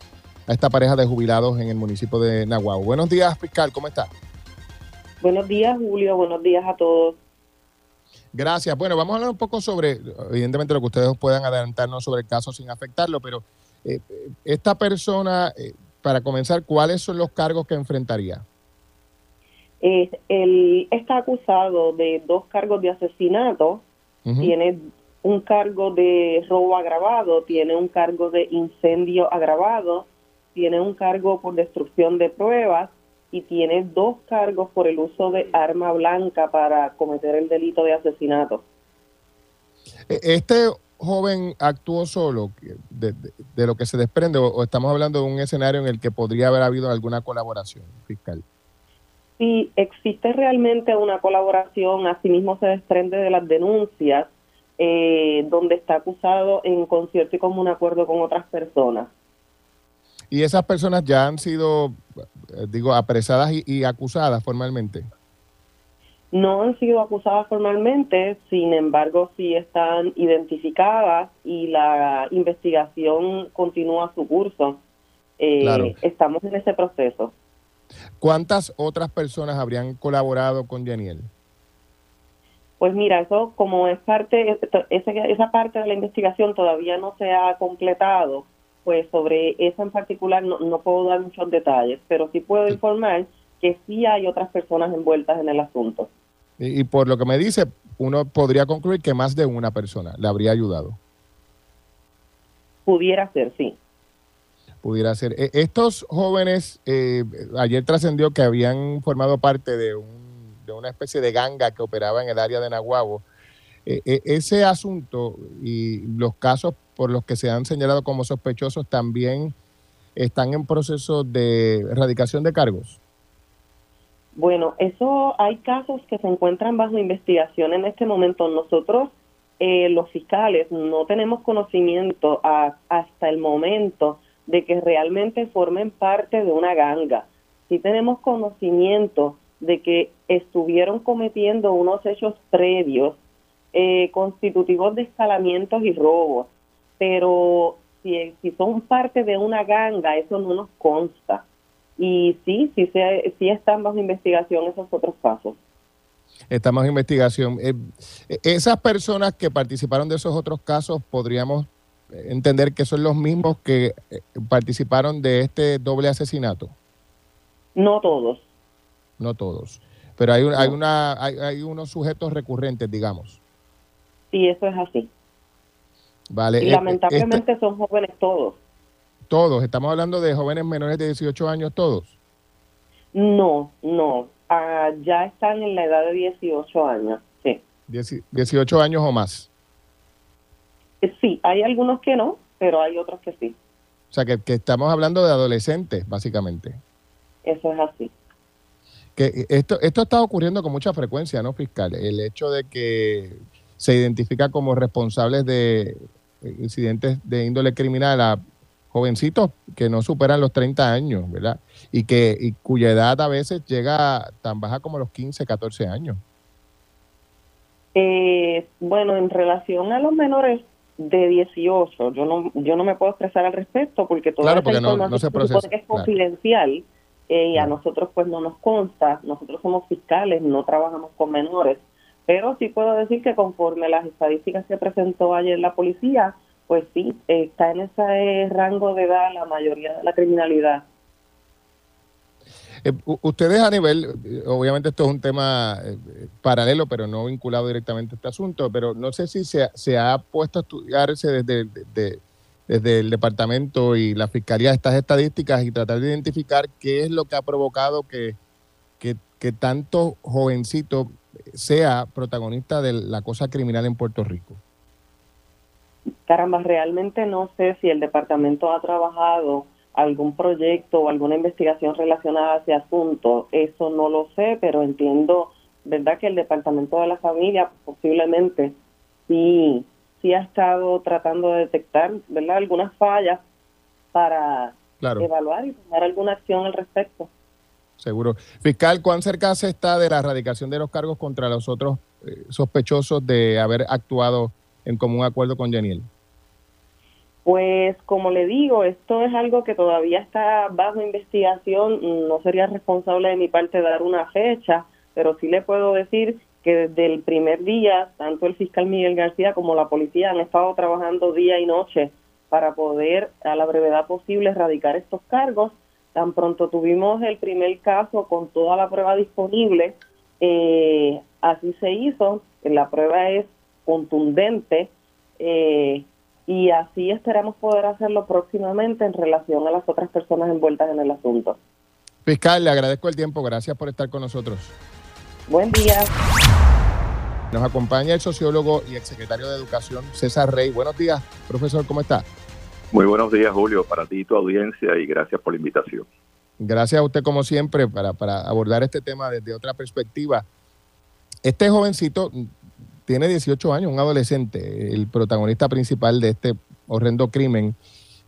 a esta pareja de jubilados en el municipio de Nahuatl. Buenos días, fiscal, ¿cómo está? Buenos días, Julio, buenos días a todos. Gracias. Bueno, vamos a hablar un poco sobre, evidentemente, lo que ustedes puedan adelantarnos sobre el caso sin afectarlo, pero eh, esta persona, eh, para comenzar, ¿cuáles son los cargos que enfrentaría? Él está acusado de dos cargos de asesinato, tiene un cargo de robo agravado, tiene un cargo de incendio agravado tiene un cargo por destrucción de pruebas y tiene dos cargos por el uso de arma blanca para cometer el delito de asesinato. E, este joven actuó solo, de, lo que se desprende, o, estamos hablando de un escenario en el que podría haber habido alguna colaboración fiscal? Si existe realmente una colaboración, asimismo se desprende de las denuncias, eh, donde está acusado en concierto y como un acuerdo con otras personas. ¿Y esas personas ya han sido, eh, digo, apresadas y, acusadas formalmente? No han sido acusadas formalmente, sin embargo, sí están identificadas y la investigación continúa su curso. Eh, estamos en ese proceso. ¿Cuántas otras personas habrían colaborado con Janiel? Pues mira, eso como es parte, esa parte de la investigación todavía no se ha completado pues sobre eso en particular no, puedo dar muchos detalles, pero sí puedo informar que sí hay otras personas envueltas en el asunto. Y, por lo que me dice, uno podría concluir que más de una persona le habría ayudado. Pudiera ser, sí. Pudiera ser. E, estos jóvenes, eh, ayer trascendió que habían formado parte de, un, de una especie de ganga que operaba en el área de Nahuabo. E, e, ese asunto y los casos por los que se han señalado como sospechosos también están en proceso de erradicación de cargos? Bueno, eso hay casos que se encuentran bajo investigación en este momento. Nosotros, eh, los fiscales, no tenemos conocimiento hasta el momento de que realmente formen parte de una ganga. Sí tenemos conocimiento de que estuvieron cometiendo unos hechos previos eh, constitutivos de escalamientos y robos pero si, si son parte de una ganga, eso no nos consta. Y sí, sí, sí están bajo investigación esos otros casos. Estamos en investigación. Eh, esas personas que participaron de esos otros casos, podríamos entender que son los mismos que eh, participaron de este doble asesinato. No todos. No todos. Pero hay, hay, una, hay, hay unos sujetos recurrentes, digamos. Sí, eso es así. Vale. Y eh, lamentablemente son jóvenes todos. Todos, estamos hablando de jóvenes menores de 18 años todos. No, no, ah, ya están en la edad de 18 años, sí. 18 años o más. Sí, hay algunos que no, pero hay otros que sí. O sea, que, que estamos hablando de adolescentes, básicamente. Eso es así. Que esto, esto está ocurriendo con mucha frecuencia, ¿no, fiscal? El hecho de que se identifica como responsables de incidentes de índole criminal a jovencitos que no superan los 30 años, ¿verdad? Y, que, y cuya edad a veces llega tan baja como los 15, 14 años. Eh, bueno, en relación a los menores, de 18. Yo no yo no me puedo expresar al respecto porque toda Claro, porque información no se procesa, es claro. confidencial eh, y a nosotros pues no nos consta. Nosotros somos fiscales, no trabajamos con menores. Pero sí puedo decir que conforme las estadísticas que presentó ayer la policía, pues sí, eh, está en ese rango de edad la mayoría de la criminalidad. Eh, ustedes a nivel, obviamente esto es un tema eh, paralelo, pero no vinculado directamente a este asunto, pero no sé si se, ha- se ha puesto a estudiarse desde, de- desde el departamento y la fiscalía estas estadísticas y tratar de identificar qué es lo que ha provocado que, que, que tanto jovencito sea protagonista de la cosa criminal en Puerto Rico. Caramba, realmente no sé si el departamento ha trabajado algún proyecto o alguna investigación relacionada a ese asunto. Eso no lo sé, pero entiendo, ¿verdad?, que el departamento de la familia posiblemente sí, sí ha estado tratando de detectar, ¿verdad?, algunas fallas para Claro. evaluar y tomar alguna acción al respecto. Seguro. Fiscal, ¿cuán cerca se está de la erradicación de los cargos contra los otros eh, sospechosos de haber actuado en común acuerdo con Yaniel? Pues como le digo, esto es algo que todavía está bajo investigación. No sería responsable de mi parte dar una fecha, pero sí le puedo decir que desde el primer día, tanto el fiscal Miguel García como la policía han estado trabajando día y noche para poder a la brevedad posible erradicar estos cargos. Tan pronto tuvimos el primer caso con toda la prueba disponible, eh, así se hizo. La prueba es contundente. Eh, y así esperamos poder hacerlo próximamente en relación a las otras personas envueltas en el asunto. Fiscal, le agradezco el tiempo. Gracias por estar con nosotros. Buen día. Nos acompaña el sociólogo y exsecretario de Educación, César Rey. Buenos días, profesor, ¿cómo está? Muy buenos días, Julio, para ti y tu audiencia y gracias por la invitación. Gracias a usted, como siempre, para, para abordar este tema desde otra perspectiva. Este jovencito tiene 18 años, un adolescente, el protagonista principal de este horrendo crimen.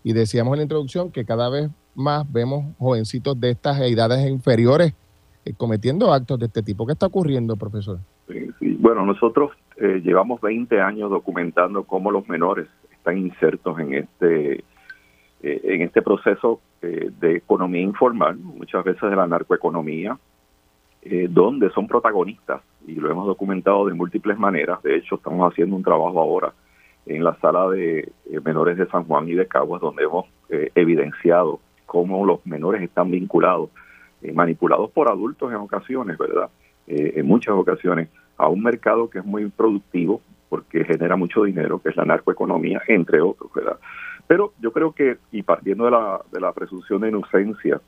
Y decíamos en la introducción que cada vez más vemos jovencitos de estas edades inferiores eh, cometiendo actos de este tipo. ¿Qué está ocurriendo, profesor? Sí. Bueno, nosotros eh, llevamos 20 años documentando cómo los menores están insertos en este eh, en este proceso eh, de economía informal, muchas veces de la narcoeconomía, eh, donde son protagonistas y lo hemos documentado de múltiples maneras. De hecho, estamos haciendo un trabajo ahora en la sala de eh, menores de San Juan y de Caguas, donde hemos eh, evidenciado cómo los menores están vinculados, eh, manipulados por adultos en ocasiones, ¿verdad? Eh, en muchas ocasiones, a un mercado que es muy productivo porque genera mucho dinero, que es la narcoeconomía, entre otros, ¿verdad? Pero yo creo que, y partiendo de la, de la presunción de inocencia,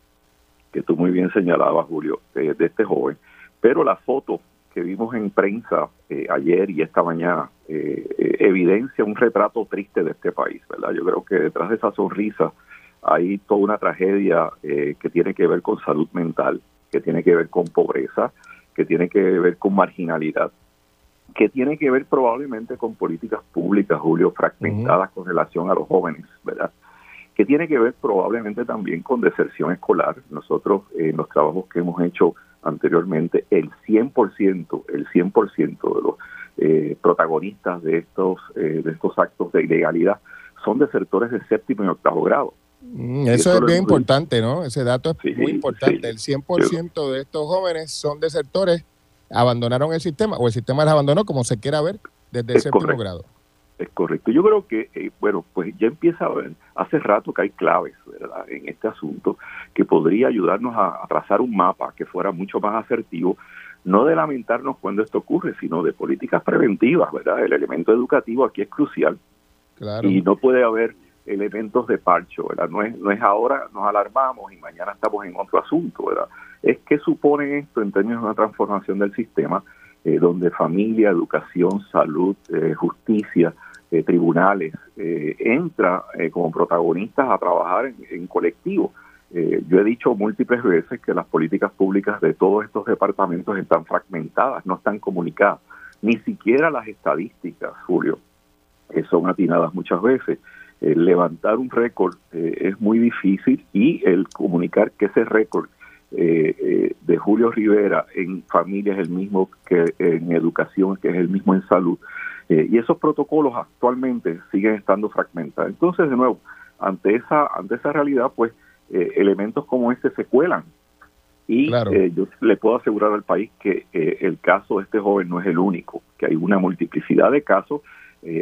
que tú muy bien señalabas, Julio, de, de este joven, pero la foto que vimos en prensa eh, ayer y esta mañana eh, eh, evidencia un retrato triste de este país, ¿verdad? Yo creo que detrás de esa sonrisa hay toda una tragedia eh, que tiene que ver con salud mental, que tiene que ver con pobreza, que tiene que ver con marginalidad, que tiene que ver probablemente con políticas públicas, Julio, fragmentadas con relación a los jóvenes, ¿verdad? Que tiene que ver probablemente también con deserción escolar. Nosotros, eh, en los trabajos que hemos hecho anteriormente, el 100%, el 100% de los eh, protagonistas de estos, eh, de estos actos de ilegalidad son desertores de séptimo y octavo grado. Mm, eso eso es bien importante, ¿no? Ese dato es Sí, muy importante. sí. El 100% de estos jóvenes son desertores, abandonaron el sistema o el sistema les abandonó, como se quiera ver, desde el séptimo correcto. grado. Es correcto. Yo creo que, eh, bueno, pues ya empieza a ver, hace rato que hay claves, ¿verdad?, en este asunto que podría ayudarnos a, a trazar un mapa que fuera mucho más asertivo, no de lamentarnos cuando esto ocurre, sino de políticas preventivas, ¿verdad? El elemento educativo aquí es crucial Claro. y no puede haber elementos de parcho, ¿verdad? No es, no es ahora nos alarmamos y mañana estamos en otro asunto, ¿verdad? Es que supone esto en términos de una transformación del sistema eh, donde familia, educación, salud, eh, justicia, eh, tribunales, eh, entra eh, como protagonistas a trabajar en, en colectivo. Eh, yo he dicho múltiples veces que las políticas públicas de todos estos departamentos están fragmentadas, no están comunicadas. Ni siquiera las estadísticas, Julio, eh, son atinadas muchas veces. Eh, levantar un récord eh, es muy difícil y el comunicar que ese récord de Julio Rivera en familia es el mismo que en educación, que es el mismo en salud, Eh, y esos protocolos actualmente siguen estando fragmentados. Entonces, de nuevo, ante esa, ante esa realidad, pues eh, elementos como este se cuelan. Y yo le puedo asegurar al país que el caso de este joven no es el único, que hay una multiplicidad de casos,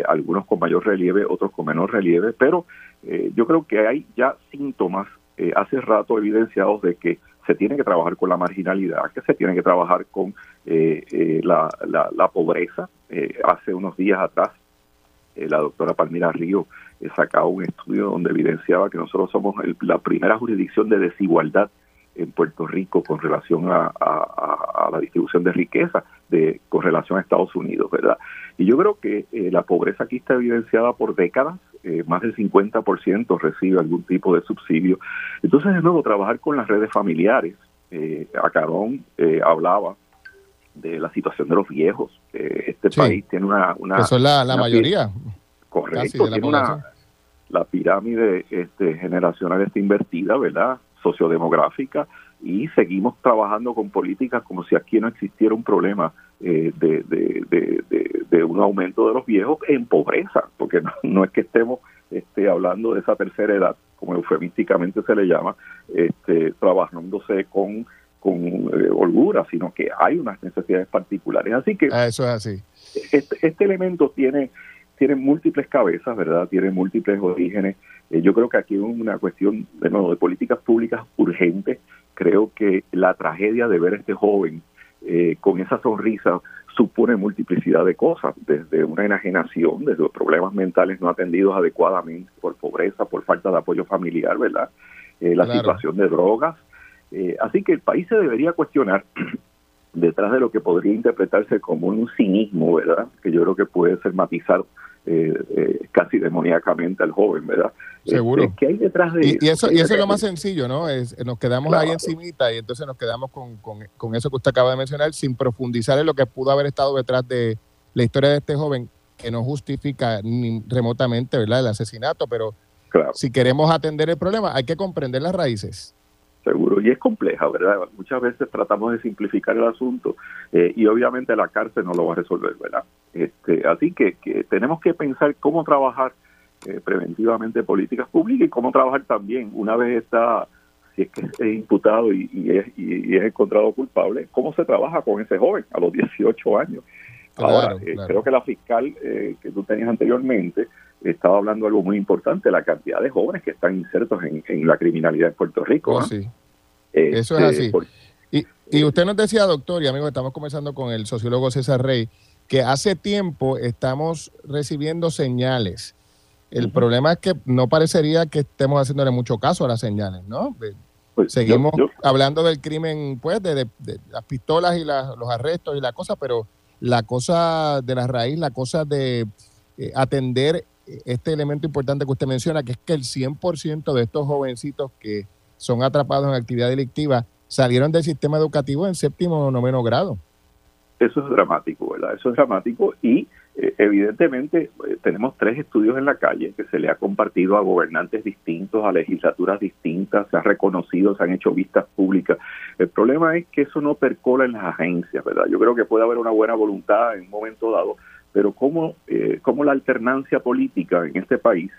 algunos con mayor relieve, otros con menor relieve, pero yo creo que hay ya síntomas hace rato evidenciados de que se tiene que trabajar con la marginalidad, que se tiene que trabajar con eh, eh, la, la, pobreza. Eh, hace unos días atrás, la doctora Palmira Río sacaba un estudio donde evidenciaba que nosotros somos la primera jurisdicción de desigualdad en Puerto Rico con relación a, la distribución de riqueza de, con relación a Estados Unidos, ¿verdad? Y yo creo que la pobreza aquí está evidenciada por décadas, más del 50% recibe algún tipo de subsidio. Entonces, de nuevo, trabajar con las redes familiares. Eh, Acarón hablaba de la situación de los viejos. este país tiene una... una Eso es la, mayoría. Correcto, tiene una... La pirámide este, generacional está invertida, ¿verdad? Sociodemográfica, y seguimos trabajando con políticas como si aquí no existiera un problema eh, de, de, un aumento de los viejos en pobreza, porque no, es que estemos este, hablando de esa tercera edad, como eufemísticamente se le llama, este, trabajándose con con eh, holgura, sino que hay unas necesidades particulares. Así que ah, eso es así. Este, este, elemento tiene, tiene múltiples cabezas, ¿verdad? Tiene múltiples orígenes. Eh, yo creo que aquí es una cuestión de, nuevo, de políticas públicas urgentes. Creo que la tragedia de ver a este joven eh, con esa sonrisa supone multiplicidad de cosas, desde una enajenación, desde los problemas mentales no atendidos adecuadamente por pobreza, por falta de apoyo familiar, ¿verdad? la situación de drogas, eh, así que el país se debería cuestionar detrás de lo que podría interpretarse como un cinismo, ¿verdad? Que yo creo que puede ser matizado eh, eh, casi demoníacamente al joven, ¿verdad? Seguro. Este, ¿Qué hay detrás de y, eso? Y eso es lo más sencillo, ¿no? Es, nos quedamos ahí encimita y entonces nos quedamos con, con, eso que usted acaba de mencionar sin profundizar en lo que pudo haber estado detrás de la historia de este joven que no justifica ni remotamente, ¿verdad? El asesinato, pero si queremos atender el problema hay que comprender las raíces seguro. Y es compleja, ¿verdad? Muchas veces tratamos de simplificar el asunto eh, y obviamente la cárcel no lo va a resolver, ¿verdad? Este, así que, tenemos que pensar cómo trabajar eh, preventivamente políticas públicas y cómo trabajar también una vez está, si es que es imputado y, es, y, es encontrado culpable, cómo se trabaja con ese joven a los 18 años. Ahora, eh, creo que la fiscal que tú tenías anteriormente estaba hablando algo muy importante, la cantidad de jóvenes que están insertos en, la criminalidad en Puerto Rico. Oh, sí. Eso es este, así. y, y, usted nos decía, doctor, y amigo, estamos conversando con el sociólogo César Rey, que hace tiempo estamos recibiendo señales. El problema es que no parecería que estemos haciéndole mucho caso a las señales, ¿no? Pues Seguimos hablando del crimen, pues, de, las pistolas y los arrestos y la cosa, pero la cosa de la raíz, la cosa de eh, atender este elemento importante que usted menciona, que es que el 100% de estos jovencitos que son atrapados en actividad delictiva salieron del sistema educativo en séptimo o noveno grado. Eso es dramático, ¿verdad? Eso es dramático y eh, evidentemente eh, tenemos tres estudios en la calle que se le ha compartido a gobernantes distintos, a legislaturas distintas, se ha reconocido, se han hecho vistas públicas. El problema es que eso no percola en las agencias, ¿verdad? Yo creo que puede haber una buena voluntad en un momento dado, pero cómo, eh, la alternancia política en este país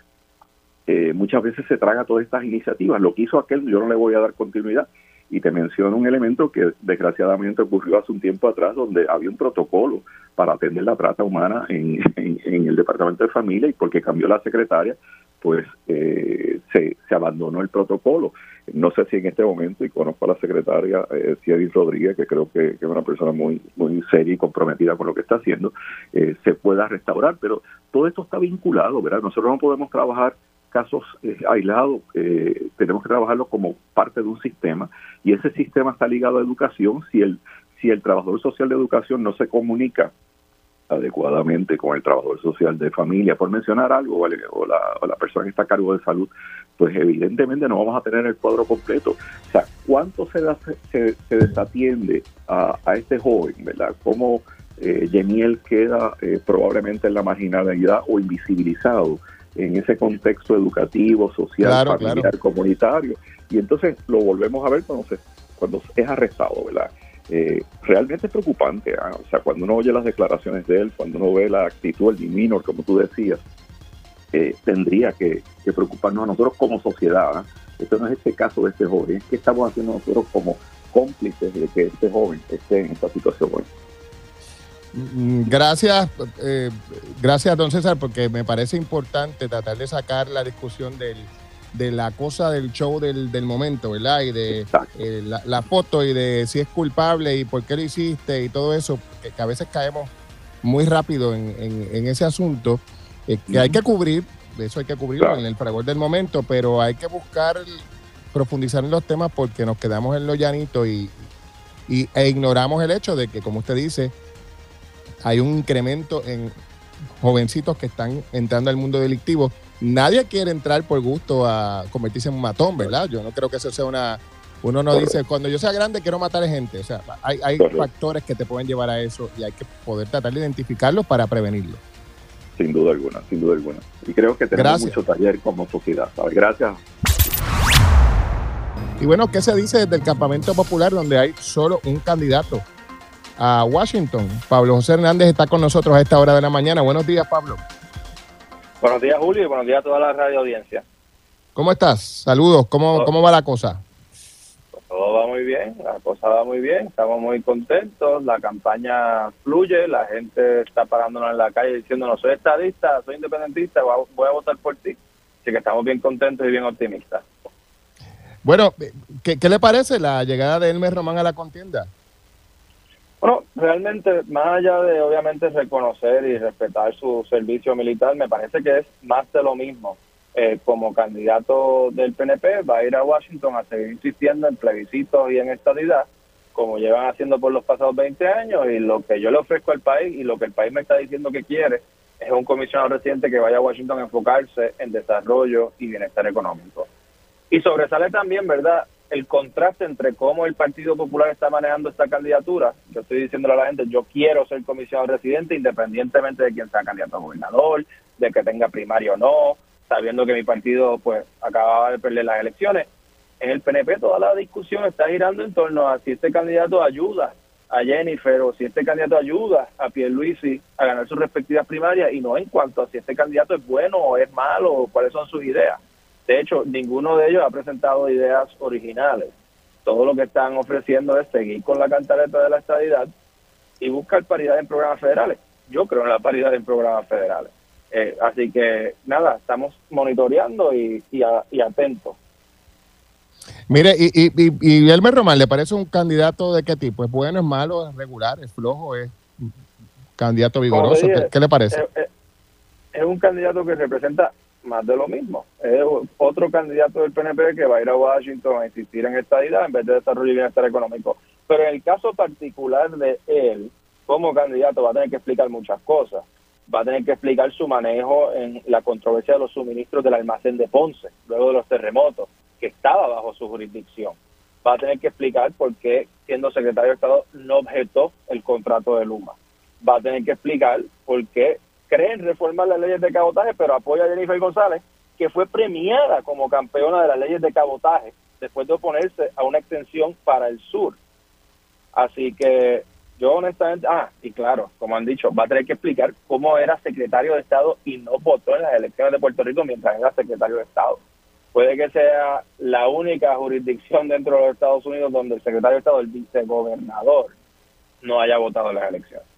eh, muchas veces se traga todas estas iniciativas. Lo que hizo aquel, yo no le voy a dar continuidad. Y te menciono un elemento que desgraciadamente ocurrió hace un tiempo atrás, donde había un protocolo para atender la trata humana en, en, el Departamento de Familia y porque cambió la secretaria, pues eh, se, se abandonó el protocolo. No sé si en este momento, y conozco a la secretaria eh, Rodríguez, que creo que, es una persona muy, muy seria y comprometida con lo que está haciendo, eh, se pueda restaurar, pero todo esto está vinculado, ¿verdad? Nosotros no podemos trabajar casos eh, aislados, eh, tenemos que trabajarlo como parte de un sistema y ese sistema está ligado a educación. Si el, si el trabajador social de educación no se comunica adecuadamente con el trabajador social de familia, por mencionar algo, o, la, o la persona que está a cargo de salud, pues evidentemente no vamos a tener el cuadro completo. O sea, ¿cuánto se, se, desatiende a, este joven, verdad? ¿Cómo eh, queda eh, probablemente en la marginalidad o invisibilizado en ese contexto educativo, social, familiar, comunitario? Y entonces lo volvemos a ver cuando, se, cuando es arrestado, ¿verdad? Eh, realmente es preocupante. ¿ah? O sea, cuando uno oye las declaraciones de él, cuando uno ve la actitud, el diminor, como tú decías, eh, tendría que, preocuparnos a nosotros como sociedad. ¿ah? Esto no es este caso de este joven, es que estamos haciendo nosotros como cómplices de que este joven esté en esta situación hoy. Mm, gracias, eh, gracias don César, porque me parece importante tratar de sacar la discusión del, de la cosa del show del, del momento, ¿verdad? Y de eh, la, foto y de si es culpable y por qué lo hiciste y todo eso, que, a veces caemos muy rápido en, en, ese asunto, eh, que hay que cubrir, eso hay que cubrirlo en el fragor del momento, pero hay que buscar profundizar en los temas porque nos quedamos en lo llanito y, y, e ignoramos el hecho de que, como usted dice, hay un incremento en jovencitos que están entrando al mundo delictivo. Nadie quiere entrar por gusto a convertirse en un matón, ¿verdad? Yo no creo que eso sea una... Uno no dice, cuando yo sea grande quiero matar a gente. O sea, hay, hay factores que te pueden llevar a eso y hay que poder tratar de identificarlos para prevenirlo. Sin duda alguna, sin duda alguna. Y creo que tenemos mucho taller como sociedad. Gracias. Y bueno, ¿qué se dice desde el campamento popular donde hay solo un candidato a Washington. Pablo José Hernández está con nosotros a esta hora de la mañana. Buenos días, Pablo. Buenos días, Julio, y buenos días a toda la radio audiencia. ¿Cómo estás? Saludos. ¿Cómo, ¿cómo va la cosa? Pues todo va muy bien, la cosa va muy bien, estamos muy contentos, la campaña fluye, la gente está parándonos en la calle diciéndonos soy estadista, soy independentista, voy a votar por ti. Así que estamos bien contentos y bien optimistas. Bueno, ¿qué, qué le parece la llegada de Elmer Román a la contienda? Bueno, realmente, más allá de obviamente reconocer y respetar su servicio militar, me parece que es más de lo mismo. Eh, como candidato del PNP va a ir a Washington a seguir insistiendo en plebiscitos y en estadidad, como llevan haciendo por los pasados 20 años, y lo que yo le ofrezco al país y lo que el país me está diciendo que quiere es un comisionado reciente que vaya a Washington a enfocarse en desarrollo y bienestar económico. Y sobresale también, ¿verdad?, el contraste entre cómo el Partido Popular está manejando esta candidatura. Yo estoy diciéndole a la gente, yo quiero ser comisionado residente independientemente de quién sea candidato a gobernador, de que tenga primario o no, sabiendo que mi partido pues acababa de perder las elecciones. En el PNP toda la discusión está girando en torno a si este candidato ayuda a Jennifer o si este candidato ayuda a Pierluisi a ganar sus respectivas primarias y no en cuanto a si este candidato es bueno o es malo o cuáles son sus ideas. De hecho, ninguno de ellos ha presentado ideas originales. Todo lo que están ofreciendo es seguir con la cantaleta de la estadidad y buscar paridad en programas federales. Yo creo en la paridad en programas federales. Eh, así que nada, estamos monitoreando y, atentos. Mire, y, y, y, Elmer Román, ¿le parece un candidato de qué tipo? ¿Es bueno, es malo, es regular, es flojo, es candidato vigoroso? ¿Qué, le parece? es, un candidato que representa más de lo mismo. Es otro candidato del PNP que va a ir a Washington a insistir en esta idea en vez de desarrollo y bienestar económico. Pero en el caso particular de él, como candidato, va a tener que explicar muchas cosas. Va a tener que explicar su manejo en la controversia de los suministros del almacén de Ponce, luego de los terremotos, que estaba bajo su jurisdicción. Va a tener que explicar por qué, siendo secretario de Estado, no objetó el contrato de Luma. Va a tener que explicar por qué creen reformar las leyes de cabotaje, pero apoya a Jennifer González, que fue premiada como campeona de las leyes de cabotaje después de oponerse a una extensión para el sur. Así que yo honestamente, ah, y claro, como han dicho, va a tener que explicar cómo era secretario de Estado y no votó en las elecciones de Puerto Rico mientras era secretario de Estado. Puede que sea la única jurisdicción dentro de los Estados Unidos donde el secretario de Estado, el vicegobernador, no haya votado en las elecciones.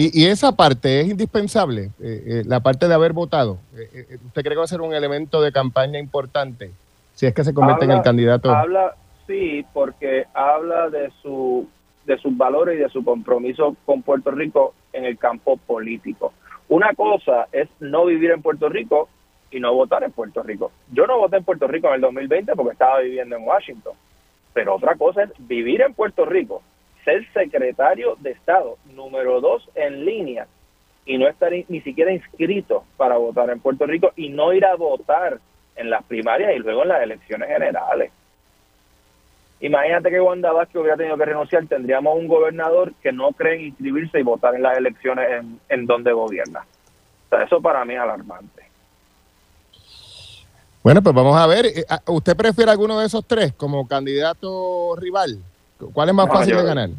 Y, esa parte es indispensable, eh, eh, la parte de haber votado. Eh, ¿Usted cree que va a ser un elemento de campaña importante si es que se convierte en el candidato? Habla, sí, porque habla de su de sus valores y de su compromiso con Puerto Rico en el campo político. Una cosa es no vivir en Puerto Rico y no votar en Puerto Rico. Yo no voté en Puerto Rico en el 2020 porque estaba viviendo en Washington. Pero otra cosa es vivir en Puerto Rico ser secretario de Estado, número dos en línea, y no estar ni siquiera inscrito para votar en Puerto Rico y no ir a votar en las primarias y luego en las elecciones generales. Imagínate que Wanda Vázquez hubiera tenido que renunciar, tendríamos un gobernador que no cree en inscribirse y votar en las elecciones en, donde gobierna. Eso para mí es alarmante. Bueno, pues vamos a ver. Eh, ah, ¿Usted prefiere alguno de esos tres como candidato rival? ¿Cuál es más No, fácil yo- de ganar?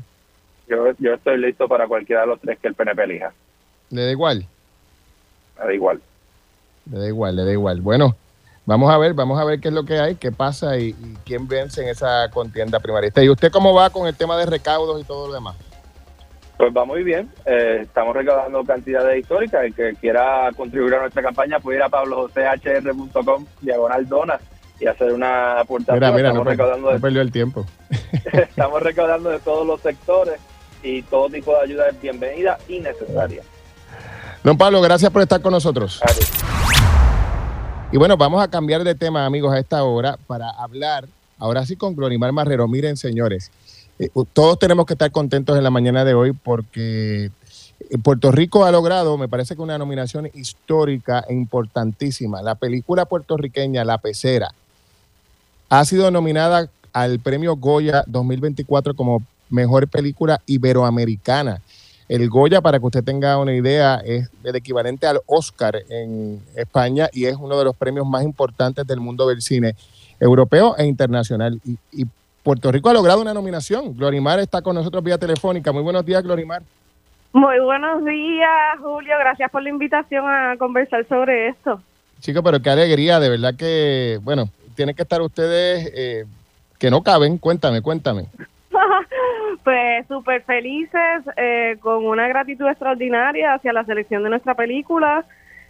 Yo, yo estoy listo para cualquiera de los tres que el PNP elija. ¿Le da igual? Me da igual. Le da igual, le da igual. Bueno, vamos a ver, vamos a ver qué es lo que hay, qué pasa y, y quién vence en esa contienda primarista. ¿Y usted cómo va con el tema de recaudos y todo lo demás? Pues va muy bien. Eh, estamos recaudando cantidades históricas. El que quiera contribuir a nuestra campaña puede ir a pablojosehr.com, diagonal donas, y hacer una aportación. Mira, mira, no, estamos, per- recaudando no de, perdió el tiempo. estamos recaudando de todos los sectores y todo tipo de ayuda es bienvenida y necesaria. Don Pablo, gracias por estar con nosotros. Y bueno, vamos a cambiar de tema, amigos, a esta hora para hablar, ahora sí, con Glorimar Marrero. Miren, señores, eh, todos tenemos que estar contentos en la mañana de hoy porque eh, Puerto Rico ha logrado, me parece que una nominación histórica e importantísima. La película puertorriqueña La Pecera ha sido nominada al premio Goya 2024 como mejor película iberoamericana. El Goya, para que usted tenga una idea, es el equivalente al Oscar en España y es uno de los premios más importantes del mundo del cine europeo e internacional. Y, y Puerto Rico ha logrado una nominación. Glorimar está con nosotros vía telefónica. Muy buenos días, Glorimar. Muy buenos días, Julio. Gracias por la invitación a conversar sobre esto. Chicos, pero qué alegría, de verdad que, bueno, tienen que estar ustedes eh, que no caben. Cuéntame, cuéntame. pues súper felices, eh, con una gratitud extraordinaria hacia la selección de nuestra película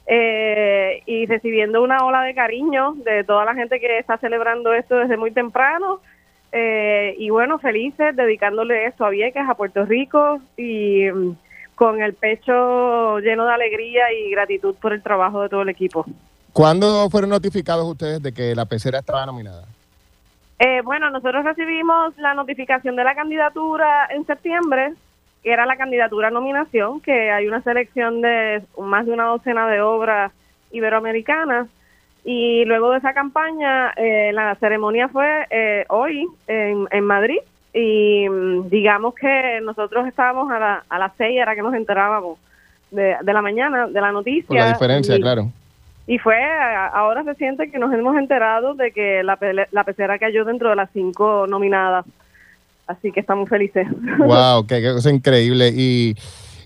eh, y recibiendo una ola de cariño de toda la gente que está celebrando esto desde muy temprano. Eh, y bueno, felices dedicándole esto a Vieques, a Puerto Rico y mm, con el pecho lleno de alegría y gratitud por el trabajo de todo el equipo. ¿Cuándo fueron notificados ustedes de que la pecera estaba nominada? Eh, bueno, nosotros recibimos la notificación de la candidatura en septiembre, que era la candidatura a nominación, que hay una selección de más de una docena de obras iberoamericanas. Y luego de esa campaña, eh, la ceremonia fue eh, hoy en, en Madrid. Y mm, digamos que nosotros estábamos a, la- a las seis, era que nos enterábamos de, de la mañana de la noticia. Por la diferencia, Y- claro. Y fue ahora se siente que nos hemos enterado de que la, la pecera cayó dentro de las cinco nominadas. Así que estamos felices. Wow, qué, cosa increíble. Y,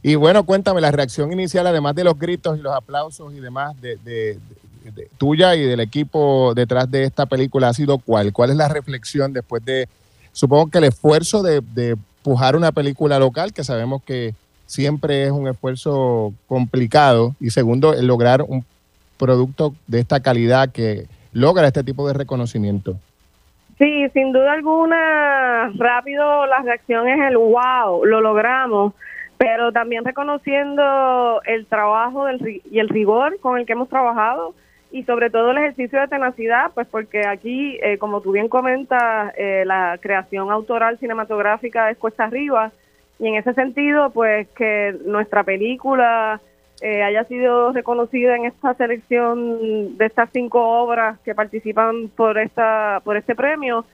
y bueno, cuéntame, la reacción inicial, además de los gritos y los aplausos y demás, de, de- de- de- tuya y del equipo detrás de esta película, ¿ha sido cuál? ¿Cuál es la reflexión después de, supongo que el esfuerzo de, de pujar una película local, que sabemos que siempre es un esfuerzo complicado, y segundo, lograr un producto de esta calidad que logra este tipo de reconocimiento? Sí, sin duda alguna, rápido la reacción es el wow, lo logramos, pero también reconociendo el trabajo del, y el rigor con el que hemos trabajado y sobre todo el ejercicio de tenacidad, pues porque aquí, eh, como tú bien comentas, eh, la creación autoral cinematográfica es cuesta arriba y en ese sentido, pues que nuestra película eh, haya sido reconocida en esta selección de estas cinco obras que participan por esta por este premio,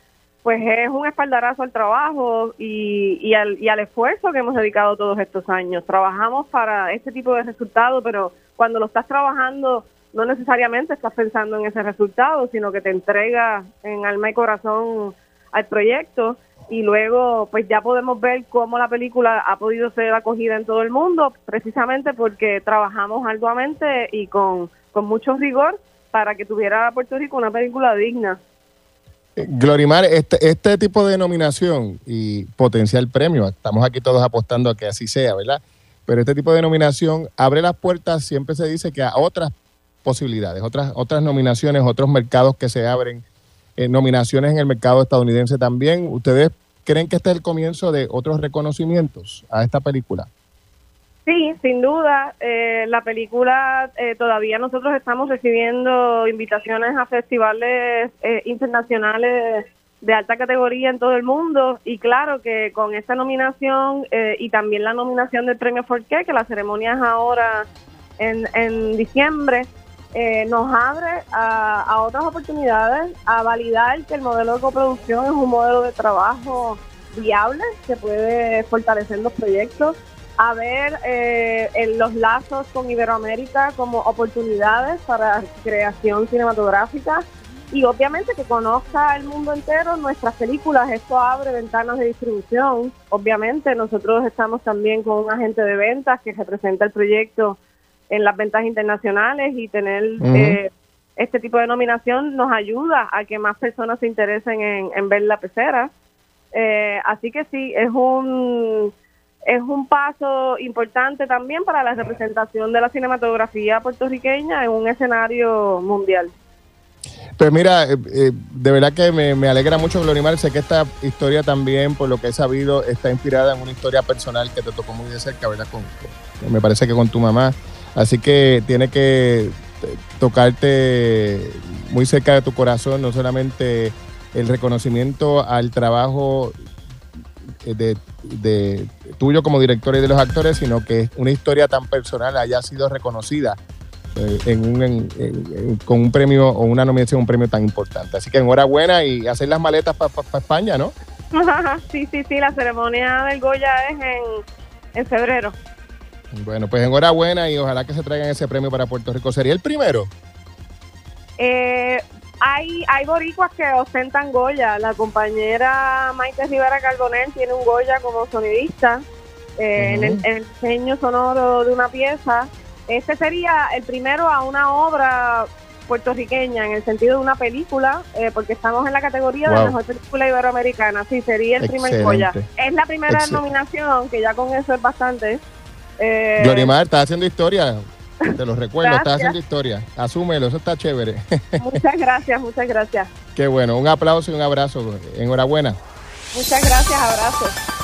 pues es un espaldarazo al trabajo y, y, al, y al esfuerzo que hemos dedicado todos estos años. Trabajamos para este tipo de resultados, pero cuando lo estás trabajando no necesariamente estás pensando en ese resultado, sino que te entregas en alma y corazón al proyecto y luego pues ya podemos ver cómo la película ha podido ser acogida en todo el mundo precisamente porque trabajamos arduamente y con, con mucho rigor para que tuviera Puerto Rico una película digna. Eh, Glorimar, este, este tipo de nominación y potencial premio, estamos aquí todos apostando a que así sea, ¿verdad? Pero este tipo de nominación abre las puertas, siempre se dice que a otras posibilidades, otras, otras nominaciones, otros mercados que se abren, eh, nominaciones en el mercado estadounidense también. ¿Ustedes creen que este es el comienzo de otros reconocimientos a esta película? Sí, sin duda. eh, la película eh, todavía nosotros estamos recibiendo invitaciones a festivales eh, internacionales de alta categoría en todo el mundo y claro que con esta nominación eh, y también la nominación del premio Forqué, que la ceremonia es ahora en, en diciembre, eh, nos abre a, otras oportunidades, a validar que el modelo de coproducción es un modelo de trabajo viable que puede fortalecer los proyectos, a ver eh, en los lazos con Iberoamérica como oportunidades para creación cinematográfica y obviamente que conozca el mundo entero nuestras películas. Esto abre ventanas de distribución. Obviamente nosotros estamos también con un agente de ventas que representa el proyecto en las ventas internacionales y tener eh, este tipo de nominación nos ayuda a que más personas se interesen en, ver la pecera. Eh, así que sí, es un es un paso importante también para la representación de la cinematografía puertorriqueña en un escenario mundial. Pues mira, eh, eh, de verdad que me, alegra mucho, Glorimar. Sé que esta historia también, por lo que he sabido, está inspirada en una historia personal que te tocó muy de cerca, ¿verdad? Con, me parece que con tu mamá. Así que tiene que eh, tocarte muy cerca de tu corazón, no solamente el reconocimiento al trabajo de, de, tuyo como director y de los actores, sino que una historia tan personal haya sido reconocida eh, en un, con un premio o una nominación, un premio tan importante. Así que enhorabuena y hacer las maletas para España, ¿no? sí, sí, sí, la ceremonia del Goya es en, febrero. Bueno, pues enhorabuena y ojalá que se traigan ese premio para Puerto Rico. ¿Sería el primero? Eh, hay, hay boricuas que ostentan Goya. La compañera Maite Rivera Carbonell tiene un Goya como sonidista eh, en, el, en, el, diseño sonoro de una pieza. Este sería el primero a una obra puertorriqueña en el sentido de una película, eh, porque estamos en la categoría de mejor película iberoamericana. Sí, sería el primer Goya. Es la primera nominación, que ya con eso es bastante. Eh, Glorimar, estás haciendo historia. Te lo recuerdo, estás haciendo historia. Asúmelo, eso está chévere. Muchas gracias, muchas gracias. Qué bueno, un aplauso y un abrazo. Enhorabuena. Muchas gracias, abrazos.